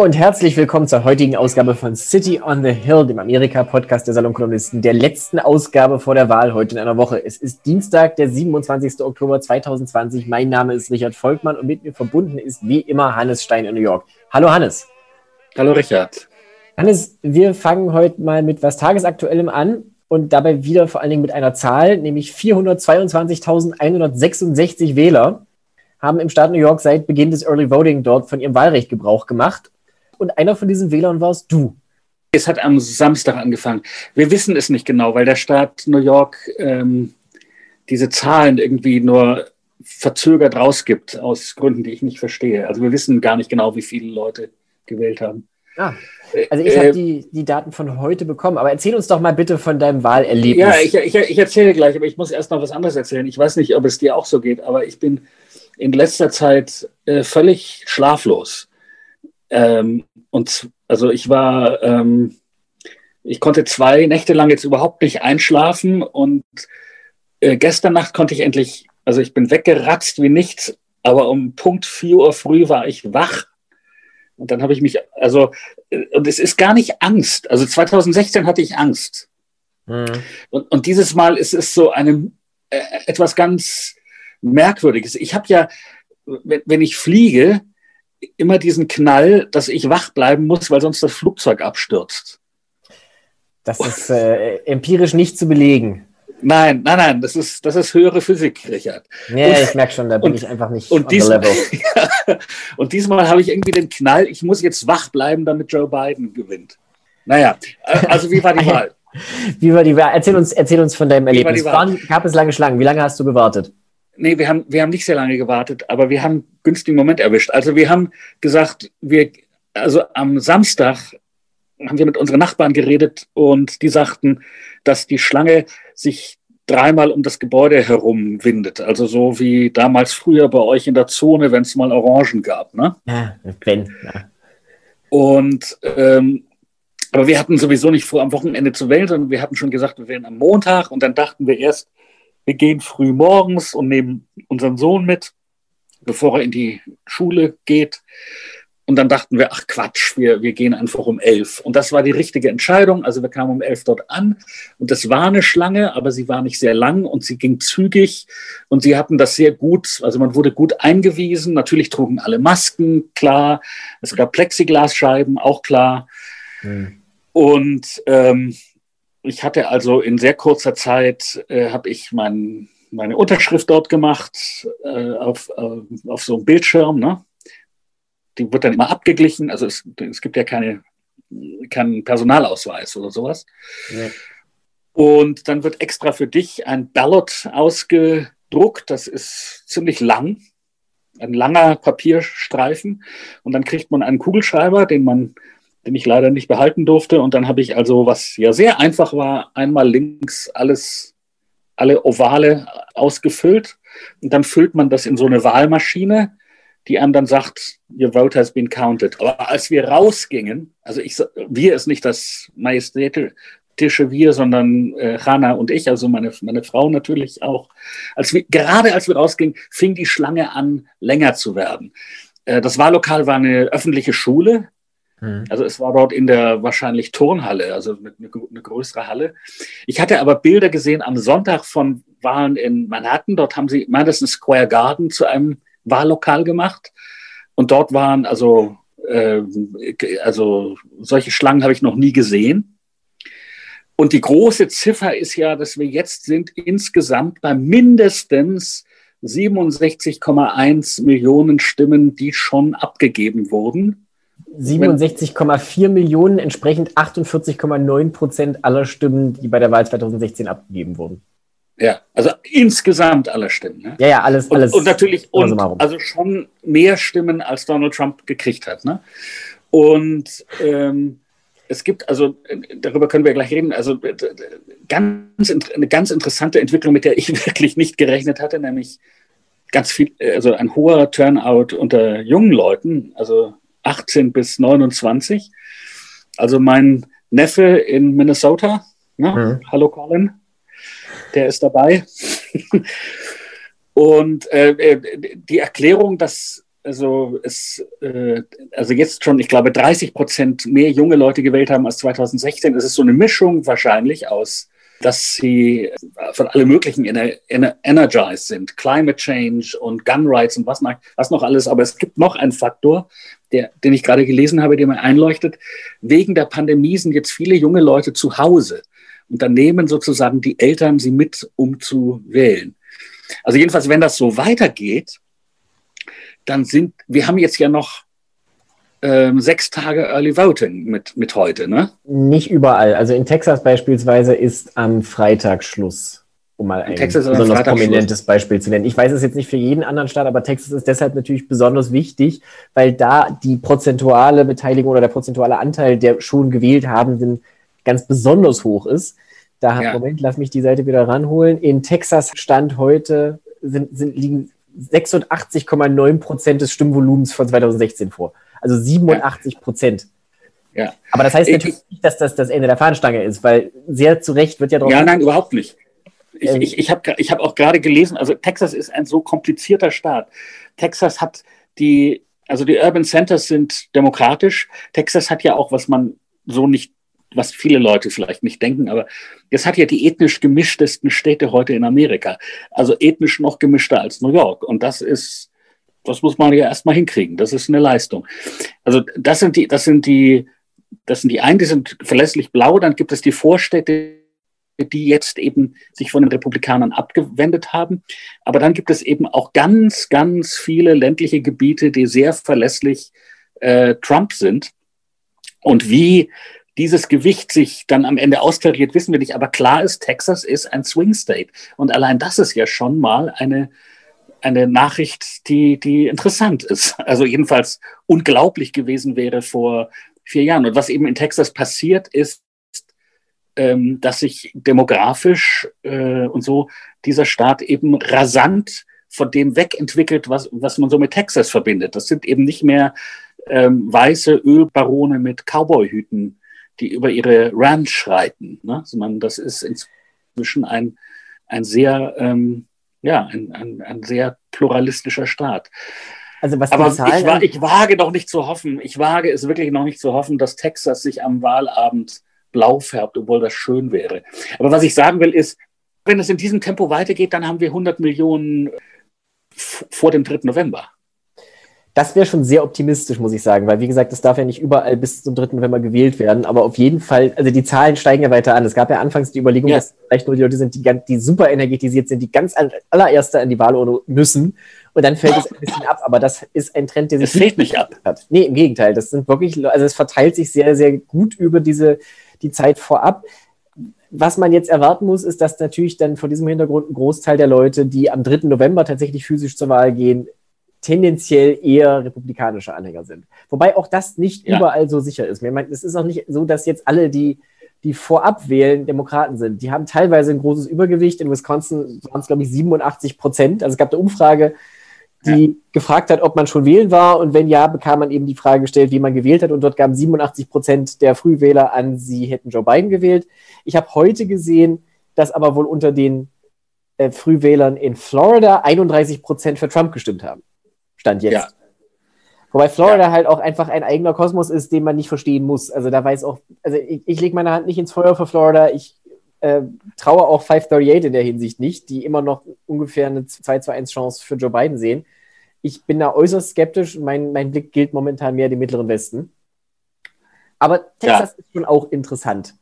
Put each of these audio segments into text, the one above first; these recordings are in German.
Hallo und herzlich willkommen zur heutigen Ausgabe von City on the Hill, dem Amerika-Podcast der Salonkolumnisten, der letzten Ausgabe vor der Wahl heute in einer Woche. Es ist Dienstag, der 27. Oktober 2020. Mein Name ist Richard Volkmann und mit mir verbunden ist wie immer Hannes Stein in New York. Hallo Hannes. Hallo Richard. Hannes, wir fangen heute mal mit was Tagesaktuellem an und dabei wieder vor allen Dingen mit einer Zahl, nämlich 422.166 Wähler haben im Staat New York seit Beginn des Early Voting dort von ihrem Wahlrecht Gebrauch gemacht. Und einer von diesen Wählern warst du. Es hat am Samstag angefangen. Wir wissen es nicht genau, weil der Staat New York ähm, diese Zahlen irgendwie nur verzögert rausgibt, aus Gründen, die ich nicht verstehe. Also wir wissen gar nicht genau, wie viele Leute gewählt haben. Ah, also ich äh, habe die, die Daten von heute bekommen, aber erzähl uns doch mal bitte von deinem Wahlerlebnis. Ja, ich, ich, ich erzähle gleich, aber ich muss erst noch was anderes erzählen. Ich weiß nicht, ob es dir auch so geht, aber ich bin in letzter Zeit äh, völlig schlaflos. Ähm, und also ich war, ähm, ich konnte zwei Nächte lang jetzt überhaupt nicht einschlafen und äh, gestern Nacht konnte ich endlich, also ich bin weggeratzt wie nichts, aber um Punkt 4 Uhr früh war ich wach. Und dann habe ich mich, also, äh, und es ist gar nicht Angst. Also 2016 hatte ich Angst. Mhm. Und, und dieses Mal ist es so eine, äh, etwas ganz Merkwürdiges. Ich habe ja, wenn, wenn ich fliege, immer diesen Knall, dass ich wach bleiben muss, weil sonst das Flugzeug abstürzt. Das ist äh, empirisch nicht zu belegen. Nein, nein, nein, das ist, das ist höhere Physik, Richard. Ja, und, ich merke schon, da bin und, ich einfach nicht und diesmal, ja, und diesmal habe ich irgendwie den Knall, ich muss jetzt wach bleiben, damit Joe Biden gewinnt. Naja, äh, also wie war die Wahl? wie war die Wahl? Erzähl uns, erzähl uns von deinem Erlebnis. War, gab es lange Schlangen? Wie lange hast du gewartet? Nee, wir haben, wir haben nicht sehr lange gewartet, aber wir haben einen günstigen Moment erwischt. Also wir haben gesagt, wir, also am Samstag haben wir mit unseren Nachbarn geredet und die sagten, dass die Schlange sich dreimal um das Gebäude herum windet. Also so wie damals früher bei euch in der Zone, wenn es mal Orangen gab. Ne? Ja, wenn. Ja. Und ähm, aber wir hatten sowieso nicht vor, am Wochenende zu wählen, sondern wir hatten schon gesagt, wir wählen am Montag und dann dachten wir erst, wir gehen früh morgens und nehmen unseren Sohn mit, bevor er in die Schule geht. Und dann dachten wir, ach Quatsch, wir, wir gehen einfach um elf. Und das war die richtige Entscheidung. Also wir kamen um elf dort an und das war eine Schlange, aber sie war nicht sehr lang und sie ging zügig und sie hatten das sehr gut, also man wurde gut eingewiesen. Natürlich trugen alle Masken, klar. Es gab Plexiglasscheiben, auch klar. Mhm. Und ähm, ich hatte also in sehr kurzer Zeit, äh, habe ich mein, meine Unterschrift dort gemacht äh, auf, äh, auf so einem Bildschirm. Ne? Die wird dann immer abgeglichen. Also es, es gibt ja keine, keinen Personalausweis oder sowas. Ja. Und dann wird extra für dich ein Ballot ausgedruckt. Das ist ziemlich lang. Ein langer Papierstreifen. Und dann kriegt man einen Kugelschreiber, den man den ich leider nicht behalten durfte. Und dann habe ich also, was ja sehr einfach war, einmal links alles, alle Ovale ausgefüllt. Und dann füllt man das in so eine Wahlmaschine, die einem dann sagt, your vote has been counted. Aber als wir rausgingen, also ich, wir ist nicht das majestätische Wir, sondern äh, Hannah und ich, also meine, meine Frau natürlich auch. Als wir, gerade als wir rausgingen, fing die Schlange an, länger zu werden. Äh, das Wahllokal war eine öffentliche Schule, Mhm. Also es war dort in der wahrscheinlich Turnhalle, also eine, eine, größere Halle. Ich hatte aber Bilder gesehen am Sonntag von Wahlen in Manhattan. Dort haben sie Madison Square Garden zu einem Wahllokal gemacht. Und dort waren also, äh, also solche Schlangen habe ich noch nie gesehen. Und die große Ziffer ist ja, dass wir jetzt sind insgesamt bei mindestens 67,1 Millionen Stimmen, die schon abgegeben wurden. 67,4 Millionen, entsprechend 48,9 Prozent aller Stimmen, die bei der Wahl 2016 abgegeben wurden. Ja, also insgesamt aller Stimmen. Ne? Ja, ja, alles, alles. Und, und natürlich, und, also schon mehr Stimmen, als Donald Trump gekriegt hat. Ne? Und ähm, es gibt, also darüber können wir gleich reden, also ganz, eine ganz interessante Entwicklung, mit der ich wirklich nicht gerechnet hatte, nämlich ganz viel, also ein hoher Turnout unter jungen Leuten, also 18 bis 29. Also mein Neffe in Minnesota, ne? mhm. hallo Colin, der ist dabei. Und äh, äh, die Erklärung, dass also es, äh, also jetzt schon, ich glaube, 30 Prozent mehr junge Leute gewählt haben als 2016. Es ist so eine Mischung wahrscheinlich aus, dass sie von alle möglichen ener ener energized sind, Climate Change und Gun Rights und was, was noch alles. Aber es gibt noch einen Faktor, der, den ich gerade gelesen habe, der mir einleuchtet. Wegen der Pandemie sind jetzt viele junge Leute zu Hause. Und dann nehmen sozusagen die Eltern sie mit, um zu wählen. Also jedenfalls, wenn das so weitergeht, dann sind, wir haben jetzt ja noch ähm, sechs Tage Early Voting mit, mit heute, ne? Nicht überall. Also in Texas beispielsweise ist am Freitag Schluss, um mal ein besonders prominentes. Beispiel zu nennen. Ich weiß es jetzt nicht für jeden anderen Staat, aber Texas ist deshalb natürlich besonders wichtig, weil da die prozentuale Beteiligung oder der prozentuale Anteil der schon gewählt Habenden ganz besonders hoch ist. Da, ja. Moment, lass mich die Seite wieder ranholen. In Texas stand heute, sind, sind, liegen 86,9 Prozent des Stimmvolumens von 2016 vor. Also 87 Prozent. Ja. Aber das heißt natürlich ich, nicht, dass das das Ende der Fahnenstange ist, weil sehr zu Recht wird ja darauf. Ja, nein, überhaupt nicht. Ich, ähm, ich, ich habe ich hab auch gerade gelesen, also Texas ist ein so komplizierter Staat. Texas hat die, also die Urban Centers sind demokratisch. Texas hat ja auch, was man so nicht was viele Leute vielleicht nicht denken, aber es hat ja die ethnisch gemischtesten Städte heute in Amerika. Also ethnisch noch gemischter als New York. Und das ist, das muss man ja erstmal hinkriegen. Das ist eine Leistung. Also das sind die, das sind die, das sind die einen, die sind verlässlich blau. Dann gibt es die Vorstädte, die jetzt eben sich von den Republikanern abgewendet haben. Aber dann gibt es eben auch ganz, ganz viele ländliche Gebiete, die sehr verlässlich äh, Trump sind. Und wie dieses Gewicht sich dann am Ende austariert, wissen wir nicht. Aber klar ist, Texas ist ein Swing State. Und allein das ist ja schon mal eine, eine Nachricht, die, die interessant ist. Also jedenfalls unglaublich gewesen wäre vor vier Jahren. Und was eben in Texas passiert ist, ähm, dass sich demografisch äh, und so dieser Staat eben rasant von dem wegentwickelt, was, was man so mit Texas verbindet. Das sind eben nicht mehr ähm, weiße Ölbarone mit Cowboyhüten die über ihre Ranch schreiten, ne? sondern das ist inzwischen ein, ein sehr, ähm, ja, ein, ein, ein sehr pluralistischer Staat. Also was Aber ich, wa ich wage noch nicht zu hoffen, ich wage es wirklich noch nicht zu hoffen, dass Texas sich am Wahlabend blau färbt, obwohl das schön wäre. Aber was ich sagen will, ist, wenn es in diesem Tempo weitergeht, dann haben wir 100 Millionen vor dem 3. November. Das wäre schon sehr optimistisch, muss ich sagen, weil wie gesagt, es darf ja nicht überall bis zum 3. November gewählt werden, aber auf jeden Fall, also die Zahlen steigen ja weiter an. Es gab ja anfangs die Überlegung, ja. dass vielleicht nur die Leute sind, die, die super energetisiert sind, die ganz allererste an die Wahlurne müssen und dann fällt es ein bisschen ab, aber das ist ein Trend, der sich. Es fällt nicht ab. Hat. Nee, im Gegenteil, das sind wirklich, also es verteilt sich sehr, sehr gut über diese, die Zeit vorab was man jetzt erwarten muss, ist, dass natürlich dann vor diesem Hintergrund ein Großteil der Leute, die am 3. November tatsächlich physisch zur Wahl gehen, tendenziell eher republikanische Anhänger sind. Wobei auch das nicht ja. überall so sicher ist. Ich meine, es ist auch nicht so, dass jetzt alle, die, die vorab wählen, Demokraten sind. Die haben teilweise ein großes Übergewicht. In Wisconsin waren es, glaube ich, 87 Prozent. Also es gab eine Umfrage, die ja. gefragt hat, ob man schon wählen war. Und wenn ja, bekam man eben die Frage gestellt, wie man gewählt hat. Und dort gaben 87 Prozent der Frühwähler an, sie hätten Joe Biden gewählt. Ich habe heute gesehen, dass aber wohl unter den äh, Frühwählern in Florida 31 Prozent für Trump gestimmt haben. Stand jetzt. Ja. Wobei Florida ja. halt auch einfach ein eigener Kosmos ist, den man nicht verstehen muss. Also da weiß auch, also ich, ich lege meine Hand nicht ins Feuer für Florida. Ich äh, traue auch 538 in der Hinsicht nicht, die immer noch ungefähr eine 2 zu 1 Chance für Joe Biden sehen. Ich bin da äußerst skeptisch. Mein, mein Blick gilt momentan mehr dem Mittleren Westen. Aber Texas ja. ist schon auch interessant.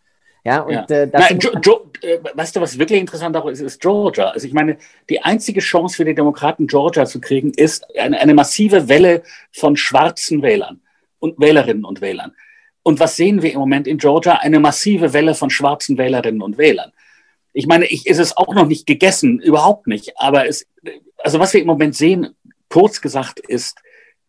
Ja, und ja. Äh, Nein, jo, jo, äh, weißt du, was wirklich interessant auch ist, ist Georgia. Also ich meine, die einzige Chance für die Demokraten, Georgia zu kriegen, ist eine, eine massive Welle von schwarzen Wählern und Wählerinnen und Wählern. Und was sehen wir im Moment in Georgia? Eine massive Welle von schwarzen Wählerinnen und Wählern. Ich meine, ich, ist es auch noch nicht gegessen, überhaupt nicht. Aber es, also was wir im Moment sehen, kurz gesagt, ist,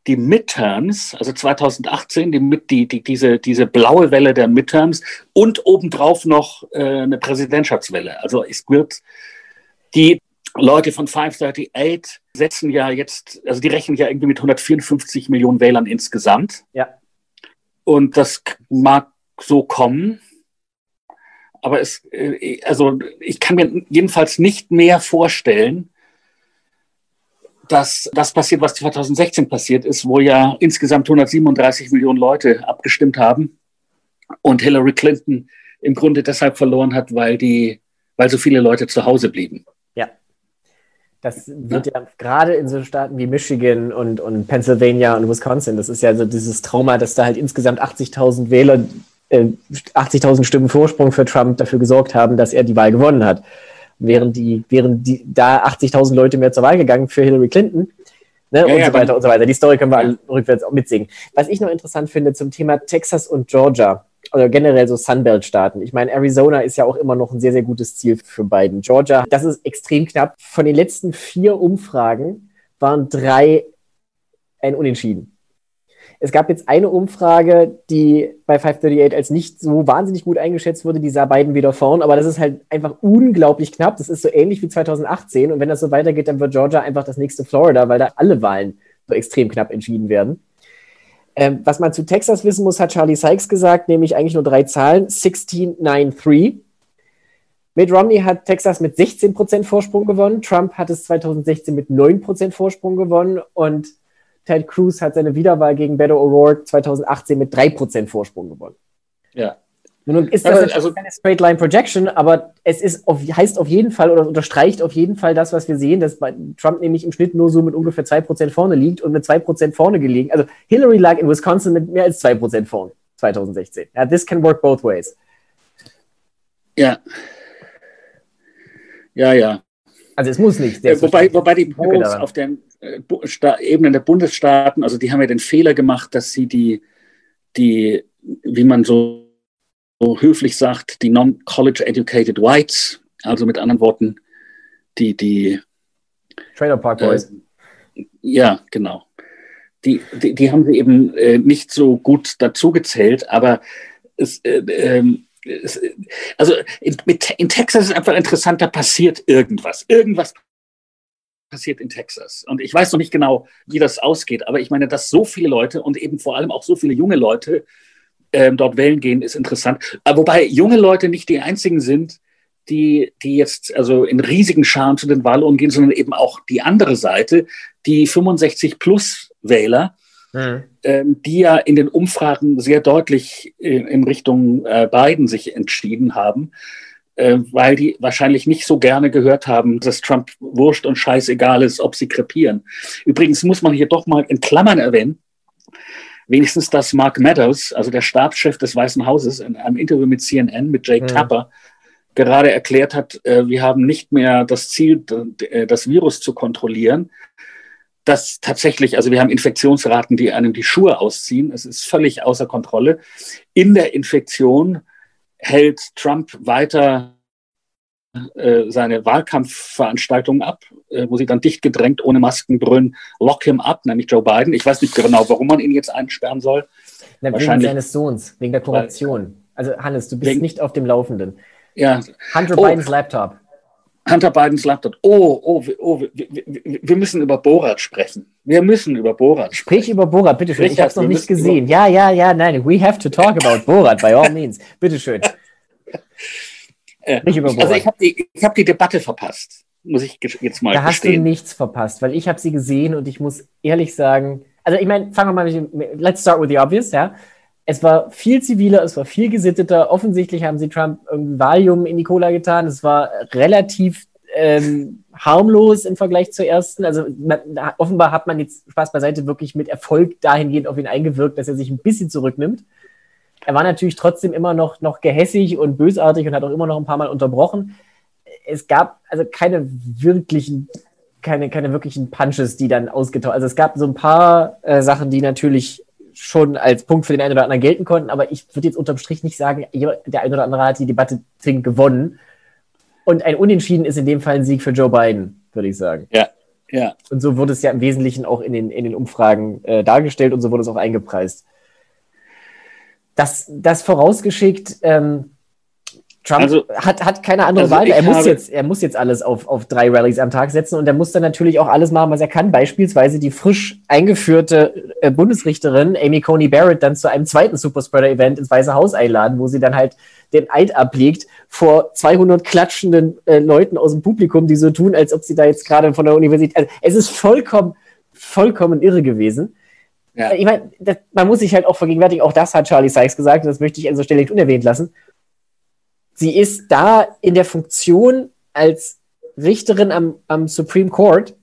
die Midterms, also 2018, die, die, die, diese, diese blaue Welle der Midterms und obendrauf noch äh, eine Präsidentschaftswelle. Also es wird die Leute von 538 setzen ja jetzt, also die rechnen ja irgendwie mit 154 Millionen Wählern insgesamt. Ja. Und das mag so kommen. Aber es, äh, also ich kann mir jedenfalls nicht mehr vorstellen, dass das passiert, was 2016 passiert ist, wo ja insgesamt 137 Millionen Leute abgestimmt haben und Hillary Clinton im Grunde deshalb verloren hat, weil die, weil so viele Leute zu Hause blieben. Ja. Das wird ja, ja gerade in so Staaten wie Michigan und, und Pennsylvania und Wisconsin, das ist ja so dieses Trauma, dass da halt insgesamt 80.000 Wähler, äh, 80.000 Stimmen Vorsprung für Trump dafür gesorgt haben, dass er die Wahl gewonnen hat. Während die, während die da 80.000 Leute mehr zur Wahl gegangen für Hillary Clinton, Ne, ja, und ja, so weiter und so weiter. Die Story können wir ja. rückwärts auch mitsingen. Was ich noch interessant finde zum Thema Texas und Georgia, oder generell so Sunbelt-Staaten. Ich meine, Arizona ist ja auch immer noch ein sehr, sehr gutes Ziel für Biden. Georgia, das ist extrem knapp. Von den letzten vier Umfragen waren drei ein Unentschieden. Es gab jetzt eine Umfrage, die bei 538 als nicht so wahnsinnig gut eingeschätzt wurde, die sah Biden wieder vorn, aber das ist halt einfach unglaublich knapp. Das ist so ähnlich wie 2018 und wenn das so weitergeht, dann wird Georgia einfach das nächste Florida, weil da alle Wahlen so extrem knapp entschieden werden. Ähm, was man zu Texas wissen muss, hat Charlie Sykes gesagt, nämlich eigentlich nur drei Zahlen: 16-9-3. Mitt Romney hat Texas mit 16% Vorsprung gewonnen. Trump hat es 2016 mit 9% Vorsprung gewonnen. Und Ted Cruz hat seine Wiederwahl gegen Beto O'Rourke 2018 mit 3% Vorsprung gewonnen. Ja. Nun ist das also, also keine Straight Line Projection, aber es ist auf, heißt auf jeden Fall oder unterstreicht auf jeden Fall das, was wir sehen, dass Trump nämlich im Schnitt nur so mit ungefähr 2% vorne liegt und mit 2% vorne gelegen. Also Hillary lag in Wisconsin mit mehr als 2% vorne 2016. Ja, this can work both ways. Ja. Ja, ja. Also es muss nicht. Äh, wobei, wobei die Polls auf den äh, Ebenen der Bundesstaaten, also die haben ja den Fehler gemacht, dass sie die, die wie man so so höflich sagt, die non-college educated whites, also mit anderen Worten, die, die Trailer Park Boys. Äh, ja, genau. Die, die, die, haben sie eben äh, nicht so gut dazu gezählt, aber es, äh, ähm, es, also in, mit, in Texas ist einfach interessant, da passiert irgendwas. Irgendwas passiert in Texas. Und ich weiß noch nicht genau, wie das ausgeht, aber ich meine, dass so viele Leute und eben vor allem auch so viele junge Leute ähm, dort wählen gehen, ist interessant. Aber wobei junge Leute nicht die einzigen sind, die, die jetzt also in riesigen Scharen zu den Wahlen gehen, sondern eben auch die andere Seite, die 65-Plus-Wähler, mhm. ähm, die ja in den Umfragen sehr deutlich in, in Richtung äh, Biden sich entschieden haben, äh, weil die wahrscheinlich nicht so gerne gehört haben, dass Trump wurscht und scheißegal ist, ob sie krepieren. Übrigens muss man hier doch mal in Klammern erwähnen, wenigstens, dass Mark Meadows, also der Stabschef des Weißen Hauses, in einem Interview mit CNN, mit Jake mhm. Tapper, gerade erklärt hat, äh, wir haben nicht mehr das Ziel, äh, das Virus zu kontrollieren. Das tatsächlich, also wir haben Infektionsraten, die einem die Schuhe ausziehen. Es ist völlig außer Kontrolle. In der Infektion hält Trump weiter äh, seine Wahlkampfveranstaltungen ab, äh, wo sie dann dicht gedrängt ohne Masken brüllen, lock him up, nämlich Joe Biden. Ich weiß nicht genau, warum man ihn jetzt einsperren soll. Na, wegen seines Sohns, wegen der Korruption. Also Hannes, du bist wegen, nicht auf dem Laufenden. Ja. Hunter oh. Bidens Laptop. Hunter Bidens Laptop. Oh, oh, oh wir, wir, müssen über Borat sprechen. Wir müssen über Borat sprechen. Sprich über Borat, bitteschön. Ich habe es noch nicht gesehen. Ja, ja, ja, nein. We have to talk about Borat, by all means. Bitteschön. Äh, nicht über Also ich habe die, hab die Debatte verpasst, muss ich jetzt mal Da hast du nichts verpasst, weil ich habe sie gesehen und ich muss ehrlich sagen, also ich meine, fangen wir mal mit, let's start with the obvious, ja. Es war viel ziviler, es war viel gesitteter. Offensichtlich haben sie Trump irgendwie Valium in die Cola getan. Es war relativ ähm, harmlos im Vergleich zur ersten. Also man, offenbar hat man jetzt Spaß beiseite wirklich mit Erfolg dahingehend auf ihn eingewirkt, dass er sich ein bisschen zurücknimmt. Er war natürlich trotzdem immer noch, noch gehässig und bösartig und hat auch immer noch ein paar Mal unterbrochen. Es gab also keine wirklichen, keine, keine wirklichen Punches, die dann ausgetauscht. Also es gab so ein paar äh, Sachen, die natürlich schon als Punkt für den einen oder anderen gelten konnten, aber ich würde jetzt unterm Strich nicht sagen, der eine oder andere hat die Debatte zwingend gewonnen. Und ein Unentschieden ist in dem Fall ein Sieg für Joe Biden, würde ich sagen. Ja, ja. Und so wurde es ja im Wesentlichen auch in den, in den Umfragen äh, dargestellt und so wurde es auch eingepreist. Das, das vorausgeschickt, ähm, Trump also, hat, hat keine andere also Wahl. Er muss, jetzt, er muss jetzt alles auf, auf drei Rallyes am Tag setzen und er muss dann natürlich auch alles machen, was er kann. Beispielsweise die frisch eingeführte äh, Bundesrichterin Amy Coney Barrett dann zu einem zweiten Superspreader-Event ins Weiße Haus einladen, wo sie dann halt den Eid ablegt vor 200 klatschenden äh, Leuten aus dem Publikum, die so tun, als ob sie da jetzt gerade von der Universität. Also es ist vollkommen, vollkommen irre gewesen. Ja. Ich meine, man muss sich halt auch vergegenwärtigen, auch das hat Charlie Sykes gesagt, und das möchte ich an dieser Stelle nicht unerwähnt lassen sie ist da in der Funktion als Richterin am, am Supreme Court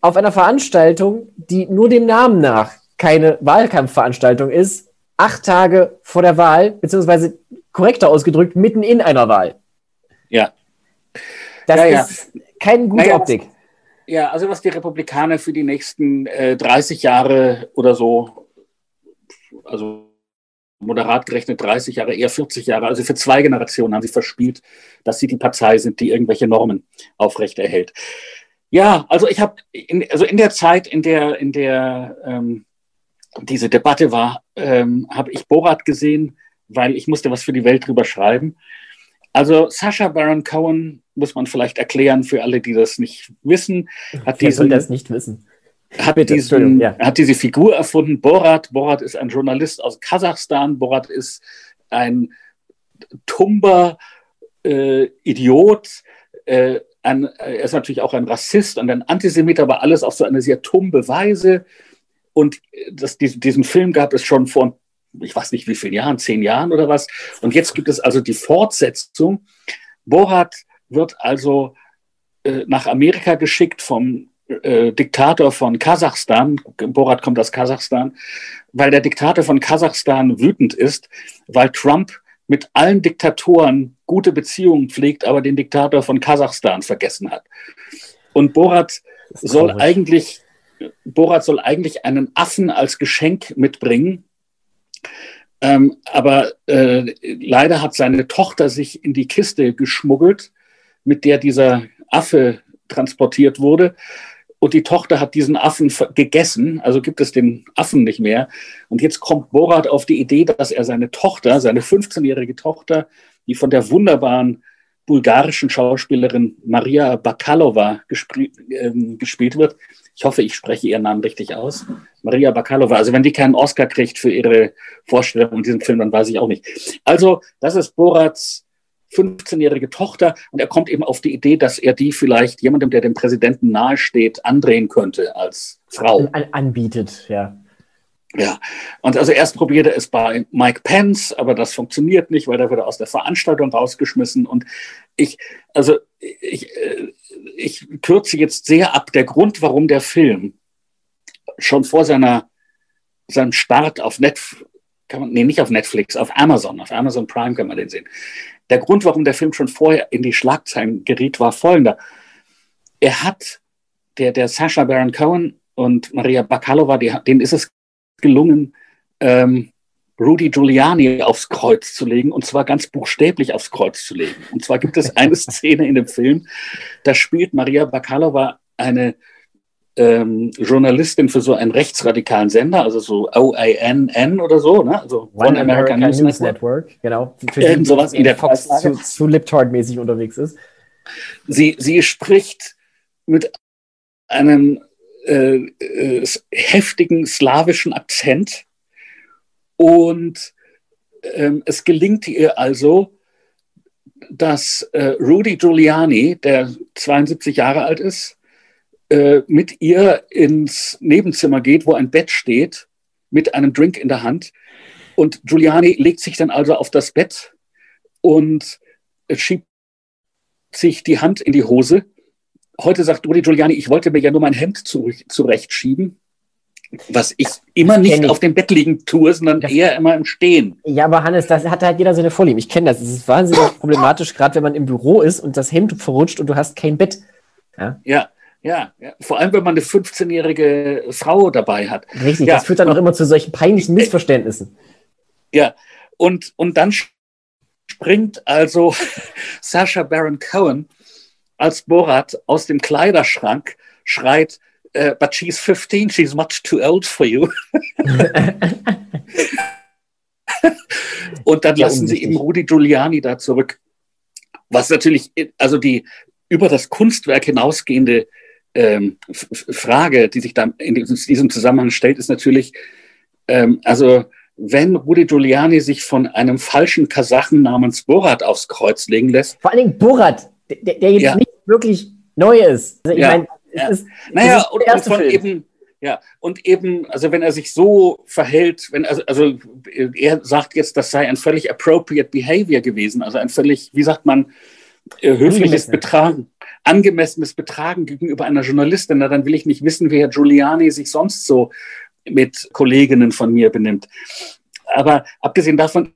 auf einer Veranstaltung, die nur dem Namen nach keine Wahlkampfveranstaltung ist, acht Tage vor der Wahl, beziehungsweise korrekter ausgedrückt, mitten in einer Wahl. Ja. Das ja, ist ja. keine gute naja, Optik. Ja, also was die Republikaner für die nächsten äh, 30 Jahre oder so, also moderat gerechnet 30 Jahre, eher 40 Jahre. Also für zwei Generationen haben sie verspielt, dass sie die Partei sind, die irgendwelche Normen aufrechterhält. Ja, also ich habe, also in der Zeit, in der, in der ähm, diese Debatte war, ähm, habe ich Borat gesehen, weil ich musste was für die Welt drüber schreiben. Also Sasha Baron Cohen muss man vielleicht erklären für alle, die das nicht wissen. Hat Wer soll das nicht wissen? Hat, Bitte, diesen, ja. hat diese Figur erfunden, Borat. Borat ist ein Journalist aus Kasachstan. Borat ist ein tumber äh, Idiot. Äh, ein, er ist natürlich auch ein Rassist und ein Antisemit, aber alles auf so eine sehr tumbe Weise. Und das, diesen, diesen Film gab es schon vor, ich weiß nicht wie vielen Jahren, zehn Jahren oder was. Und jetzt gibt es also die Fortsetzung. Borat wird also äh, nach Amerika geschickt vom äh, Diktator von Kasachstan, Borat kommt aus Kasachstan, weil der Diktator von Kasachstan wütend ist, weil Trump mit allen Diktatoren gute Beziehungen pflegt, aber den Diktator von Kasachstan vergessen hat. Und Borat soll komisch. eigentlich, Borat soll eigentlich einen Affen als Geschenk mitbringen. Ähm, aber äh, leider hat seine Tochter sich in die Kiste geschmuggelt, mit der dieser Affe transportiert wurde. Und die Tochter hat diesen Affen gegessen, also gibt es den Affen nicht mehr. Und jetzt kommt Borat auf die Idee, dass er seine Tochter, seine 15-jährige Tochter, die von der wunderbaren bulgarischen Schauspielerin Maria Bakalova gespr äh, gespielt wird. Ich hoffe, ich spreche ihren Namen richtig aus. Maria Bakalova. Also wenn die keinen Oscar kriegt für ihre Vorstellung in diesem Film, dann weiß ich auch nicht. Also das ist Borats 15-jährige Tochter und er kommt eben auf die Idee, dass er die vielleicht jemandem, der dem Präsidenten nahesteht, andrehen könnte als Frau. An, anbietet, ja. Ja, und also erst probierte es bei Mike Pence, aber das funktioniert nicht, weil da wird er aus der Veranstaltung rausgeschmissen. Und ich, also ich, äh, ich kürze jetzt sehr ab. Der Grund, warum der Film schon vor seiner, seinem Start auf Netflix, kann man, nee, nicht auf Netflix, auf Amazon, auf Amazon Prime kann man den sehen. Der Grund, warum der Film schon vorher in die Schlagzeilen geriet, war folgender. Er hat, der, der Sasha Baron Cohen und Maria Bakalova, die, denen ist es gelungen, ähm, Rudy Giuliani aufs Kreuz zu legen, und zwar ganz buchstäblich aufs Kreuz zu legen. Und zwar gibt es eine Szene in dem Film, da spielt Maria Bakalova eine ähm, Journalistin für so einen rechtsradikalen Sender, also so OANN oder so, ne? also One, One American, American, News, News Network. Network. genau. Für Irgend sowas in der Fox zu, zu Liptard-mäßig unterwegs ist. Sie, sie spricht mit einem äh, äh, heftigen slawischen Akzent und ähm, es gelingt ihr also, dass äh, Rudy Giuliani, der 72 Jahre alt ist, äh, mit ihr ins Nebenzimmer geht, wo ein Bett steht, mit einem Drink in der Hand. Und Giuliani legt sich dann also auf das Bett und schiebt sich die Hand in die Hose. Heute sagt Rudi Giuliani, ich wollte mir ja nur mein Hemd zurechtschieben, was ich immer nicht ich. auf dem Bett liegen tue, sondern das eher immer im Stehen. Ja, aber Hannes, das hat halt jeder seine Vorlieben. Ich kenne das. Es ist wahnsinnig problematisch, gerade wenn man im Büro ist und das Hemd verrutscht und du hast kein Bett. Ja, ja ja, ja, vor allem wenn man eine 15-jährige Frau dabei hat. Richtig, ja. das führt dann auch immer zu solchen peinlichen Missverständnissen. Ja, und, und dann springt also Sasha Baron Cohen als Borat aus dem Kleiderschrank, schreit, uh, but she's 15, she's much too old for you. und dann ja, lassen sie eben Rudi Giuliani da zurück. Was natürlich, also die über das Kunstwerk hinausgehende ähm, Frage, die sich da in diesem Zusammenhang stellt, ist natürlich, ähm, also wenn Rudi Giuliani sich von einem falschen Kasachen namens Borat aufs Kreuz legen lässt. Vor allen Dingen Borat, der, der jetzt ja. nicht wirklich neu ist. Also ich ja. meine, ja. Ist, naja, und, und von Film. eben, ja, und eben, also wenn er sich so verhält, wenn also, also er sagt jetzt, das sei ein völlig appropriate behavior gewesen, also ein völlig, wie sagt man, äh, höfliches Betragen, angemessenes Betragen gegenüber einer Journalistin, na, dann will ich nicht wissen, wie Herr Giuliani sich sonst so mit Kolleginnen von mir benimmt. Aber abgesehen davon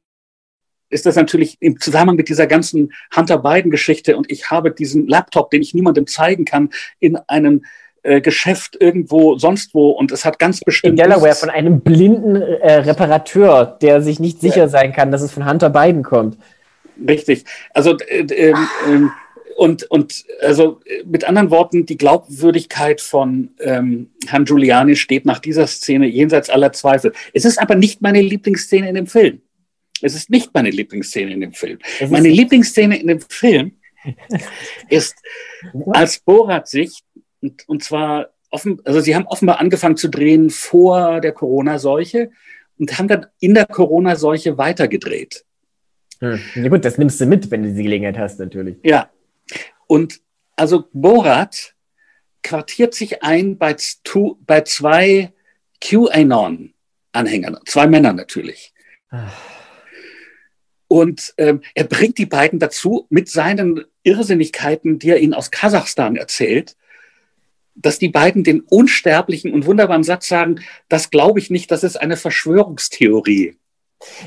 ist das natürlich im Zusammenhang mit dieser ganzen Hunter Biden-Geschichte und ich habe diesen Laptop, den ich niemandem zeigen kann, in einem äh, Geschäft irgendwo sonst wo und es hat ganz bestimmt. In Delaware von einem blinden äh, Reparateur, der sich nicht sicher sein kann, dass es von Hunter Biden kommt. Richtig. Also äh, und, und also mit anderen Worten, die Glaubwürdigkeit von ähm, Herrn Giuliani steht nach dieser Szene jenseits aller Zweifel. Es ist aber nicht meine Lieblingsszene in dem Film. Es ist nicht meine Lieblingsszene in dem Film. Meine Lieblingsszene in dem Film ist, als Borat sich, und, und zwar offen, also sie haben offenbar angefangen zu drehen vor der Corona-Seuche und haben dann in der Corona-Seuche weitergedreht. Hm. Ja gut, das nimmst du mit, wenn du die Gelegenheit hast, natürlich. Ja, und also Borat quartiert sich ein bei, two, bei zwei QAnon-Anhängern, zwei Männer natürlich. Und ähm, er bringt die beiden dazu, mit seinen Irrsinnigkeiten, die er ihnen aus Kasachstan erzählt, dass die beiden den unsterblichen und wunderbaren Satz sagen, das glaube ich nicht, das ist eine Verschwörungstheorie.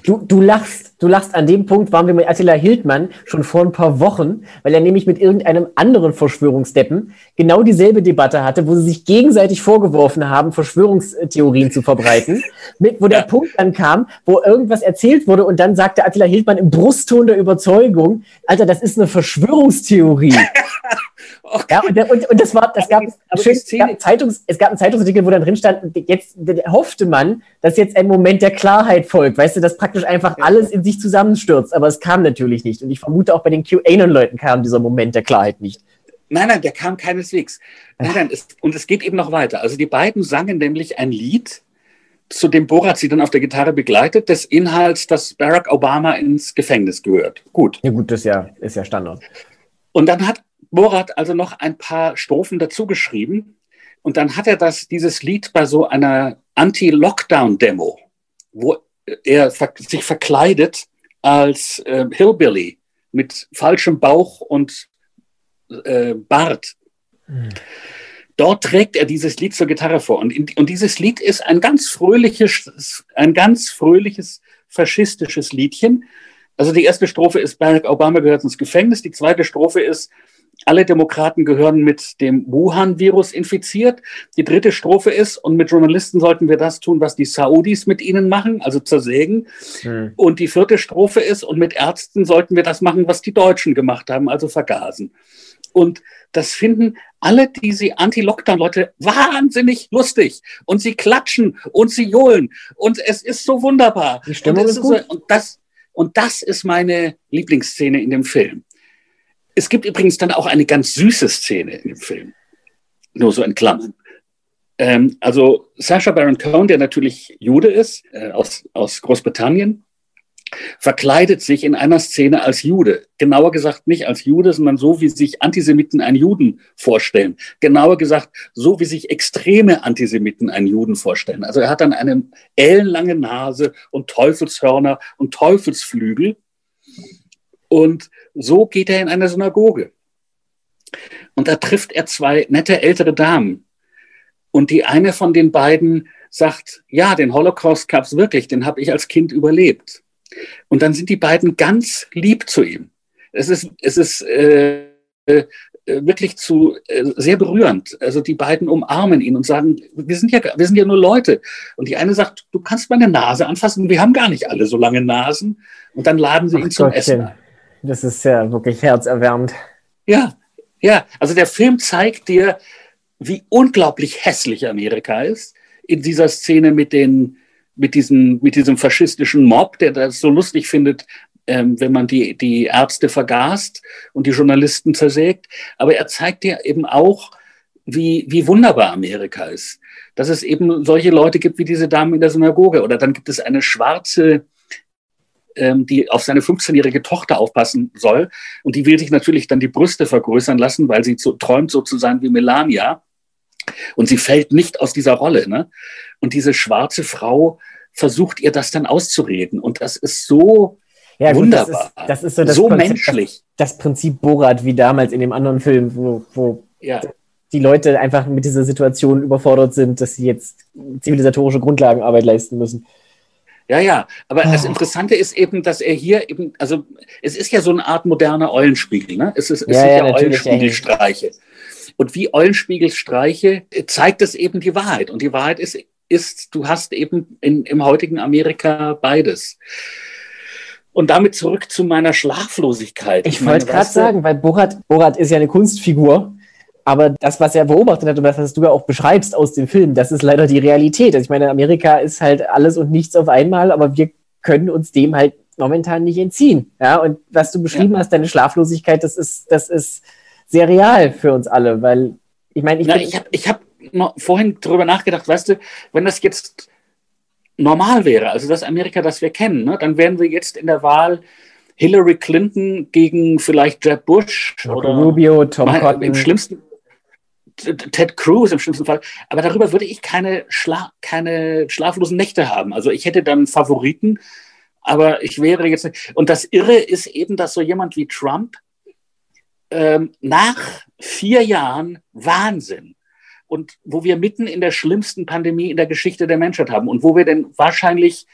Du, du lachst, du lachst an dem Punkt, waren wir mit Attila Hildmann schon vor ein paar Wochen, weil er nämlich mit irgendeinem anderen Verschwörungsdeppen genau dieselbe Debatte hatte, wo sie sich gegenseitig vorgeworfen haben, Verschwörungstheorien zu verbreiten, mit, wo der ja. Punkt dann kam, wo irgendwas erzählt wurde und dann sagte Attila Hildmann im Brustton der Überzeugung, Alter, das ist eine Verschwörungstheorie. Okay. Ja, und, und, und, das war, das gab, schön, es, gab Zeitungs, es gab einen Zeitungsartikel, wo dann drin stand, jetzt hoffte man, dass jetzt ein Moment der Klarheit folgt, weißt du, dass praktisch einfach alles in sich zusammenstürzt, aber es kam natürlich nicht. Und ich vermute auch bei den QAnon-Leuten kam dieser Moment der Klarheit nicht. Nein, nein, der kam keineswegs. Nein, nein, es, und es geht eben noch weiter. Also die beiden sangen nämlich ein Lied, zu dem Borat sie dann auf der Gitarre begleitet, des Inhalts, dass Barack Obama ins Gefängnis gehört. Gut. Ja gut, das ist ja, ist ja Standard. Und dann hat Borat also noch ein paar Strophen dazu geschrieben. Und dann hat er das, dieses Lied bei so einer Anti-Lockdown-Demo, wo er sich verkleidet als äh, Hillbilly mit falschem Bauch und äh, Bart. Mhm. Dort trägt er dieses Lied zur Gitarre vor. Und, in, und dieses Lied ist ein ganz fröhliches, ein ganz fröhliches faschistisches Liedchen. Also die erste Strophe ist, Barack Obama gehört ins Gefängnis. Die zweite Strophe ist, alle Demokraten gehören mit dem Wuhan-Virus infiziert. Die dritte Strophe ist, und mit Journalisten sollten wir das tun, was die Saudis mit ihnen machen, also zersägen. Hm. Und die vierte Strophe ist, und mit Ärzten sollten wir das machen, was die Deutschen gemacht haben, also vergasen. Und das finden alle diese Anti-Lockdown-Leute wahnsinnig lustig. Und sie klatschen und sie johlen. Und es ist so wunderbar. Die Stimmung ist gut. So, und, das, und das ist meine Lieblingsszene in dem Film. Es gibt übrigens dann auch eine ganz süße Szene in dem Film. Nur so in Klammern. Ähm, also Sacha Baron Cohen, der natürlich Jude ist, äh, aus, aus Großbritannien, verkleidet sich in einer Szene als Jude. Genauer gesagt nicht als Jude, sondern so, wie sich Antisemiten einen Juden vorstellen. Genauer gesagt, so wie sich extreme Antisemiten einen Juden vorstellen. Also er hat dann eine ellenlange Nase und Teufelshörner und Teufelsflügel. Und so geht er in eine Synagoge. Und da trifft er zwei nette ältere Damen. Und die eine von den beiden sagt, ja, den Holocaust gab es wirklich, den habe ich als Kind überlebt. Und dann sind die beiden ganz lieb zu ihm. Es ist, es ist äh, äh, wirklich zu äh, sehr berührend. Also die beiden umarmen ihn und sagen, wir sind ja, wir sind ja nur Leute. Und die eine sagt, du kannst meine Nase anfassen. Wir haben gar nicht alle so lange Nasen. Und dann laden sie Ach ihn zum Gottchen. Essen ein. Das ist ja wirklich herzerwärmend. Ja, ja. Also der Film zeigt dir, wie unglaublich hässlich Amerika ist in dieser Szene mit den mit diesem, mit diesem faschistischen Mob, der das so lustig findet, ähm, wenn man die, die Ärzte vergast und die Journalisten zersägt. Aber er zeigt dir eben auch, wie, wie wunderbar Amerika ist. Dass es eben solche Leute gibt wie diese Damen in der Synagoge. Oder dann gibt es eine schwarze, ähm, die auf seine 15-jährige Tochter aufpassen soll. Und die will sich natürlich dann die Brüste vergrößern lassen, weil sie so, träumt, so zu sein wie Melania. Und sie fällt nicht aus dieser Rolle. Ne? Und diese schwarze Frau versucht ihr das dann auszureden. Und das ist so ja, wunderbar. Gut, das, ist, das ist so, das so Prinzip, menschlich. Das, das, Prinzip Borat wie damals in dem anderen Film, wo, wo ja. die Leute einfach mit dieser Situation überfordert sind, dass sie jetzt zivilisatorische Grundlagenarbeit leisten müssen. Ja, ja, aber oh. das Interessante ist eben, dass er hier eben, also es ist ja so eine Art moderner Eulenspiegel, ne? Es, ist, es ja, sind ja, ja Eulenspiegelstreiche. Und wie Eulenspiegelstreiche zeigt es eben die Wahrheit. Und die Wahrheit ist, ist du hast eben in, im heutigen Amerika beides. Und damit zurück zu meiner Schlaflosigkeit. Ich, ich wollte gerade sagen, weil Borat, Borat ist ja eine Kunstfigur. Aber das, was er beobachtet hat und das, was du ja auch beschreibst aus dem Film, das ist leider die Realität. Also ich meine, Amerika ist halt alles und nichts auf einmal, aber wir können uns dem halt momentan nicht entziehen. Ja, und was du beschrieben ja. hast, deine Schlaflosigkeit, das ist, das ist sehr real für uns alle, weil ich meine, ich, Na, ich habe ich hab vorhin darüber nachgedacht, weißt du, wenn das jetzt normal wäre, also das Amerika, das wir kennen, ne, dann wären wir jetzt in der Wahl Hillary Clinton gegen vielleicht Jeb Bush oder Rubio, Tom Cotton. Im schlimmsten Ted Cruz im schlimmsten Fall. Aber darüber würde ich keine, Schla keine schlaflosen Nächte haben. Also ich hätte dann Favoriten, aber ich wäre jetzt nicht. Und das Irre ist eben, dass so jemand wie Trump ähm, nach vier Jahren Wahnsinn und wo wir mitten in der schlimmsten Pandemie in der Geschichte der Menschheit haben und wo wir den wahrscheinlich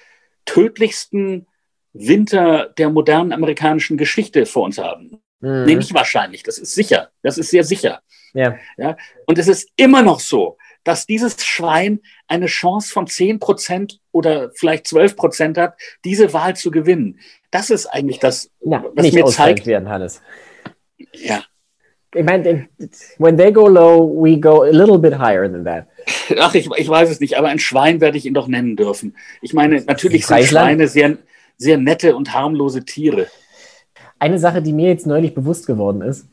tödlichsten Winter der modernen amerikanischen Geschichte vor uns haben. Mhm. Nee, nicht wahrscheinlich, das ist sicher, das ist sehr sicher. Ja. Ja? Und es ist immer noch so, dass dieses Schwein eine Chance von 10 Prozent oder vielleicht 12 Prozent hat, diese Wahl zu gewinnen. Das ist eigentlich das, ja, was mir zeigt. Werden, Hannes. Ja, ich meine, when they go low, we go a little bit higher than that. Ach, ich, ich weiß es nicht, aber ein Schwein werde ich ihn doch nennen dürfen. Ich meine, natürlich sind Schweine sehr, sehr nette und harmlose Tiere. Eine Sache, die mir jetzt neulich bewusst geworden ist,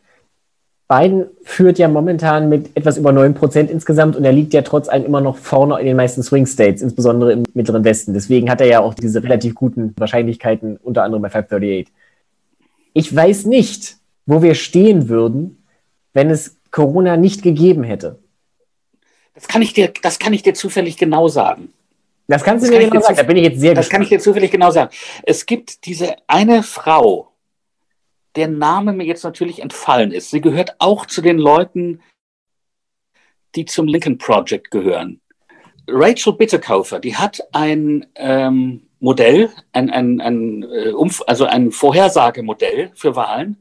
Biden führt ja momentan mit etwas über 9% insgesamt und er liegt ja trotz allem immer noch vorne in den meisten Swing States, insbesondere im Mittleren Westen. Deswegen hat er ja auch diese relativ guten Wahrscheinlichkeiten, unter anderem bei 538. Ich weiß nicht, wo wir stehen würden, wenn es Corona nicht gegeben hätte? Das kann ich dir, das kann ich dir zufällig genau sagen. Das kannst du das mir genau sagen, da bin ich jetzt sehr Das gespannt. kann ich dir zufällig genau sagen. Es gibt diese eine Frau, deren Name mir jetzt natürlich entfallen ist. Sie gehört auch zu den Leuten, die zum Lincoln Project gehören. Rachel Bitterkaufer, die hat ein ähm, Modell, ein, ein, ein, äh, also ein Vorhersagemodell für Wahlen,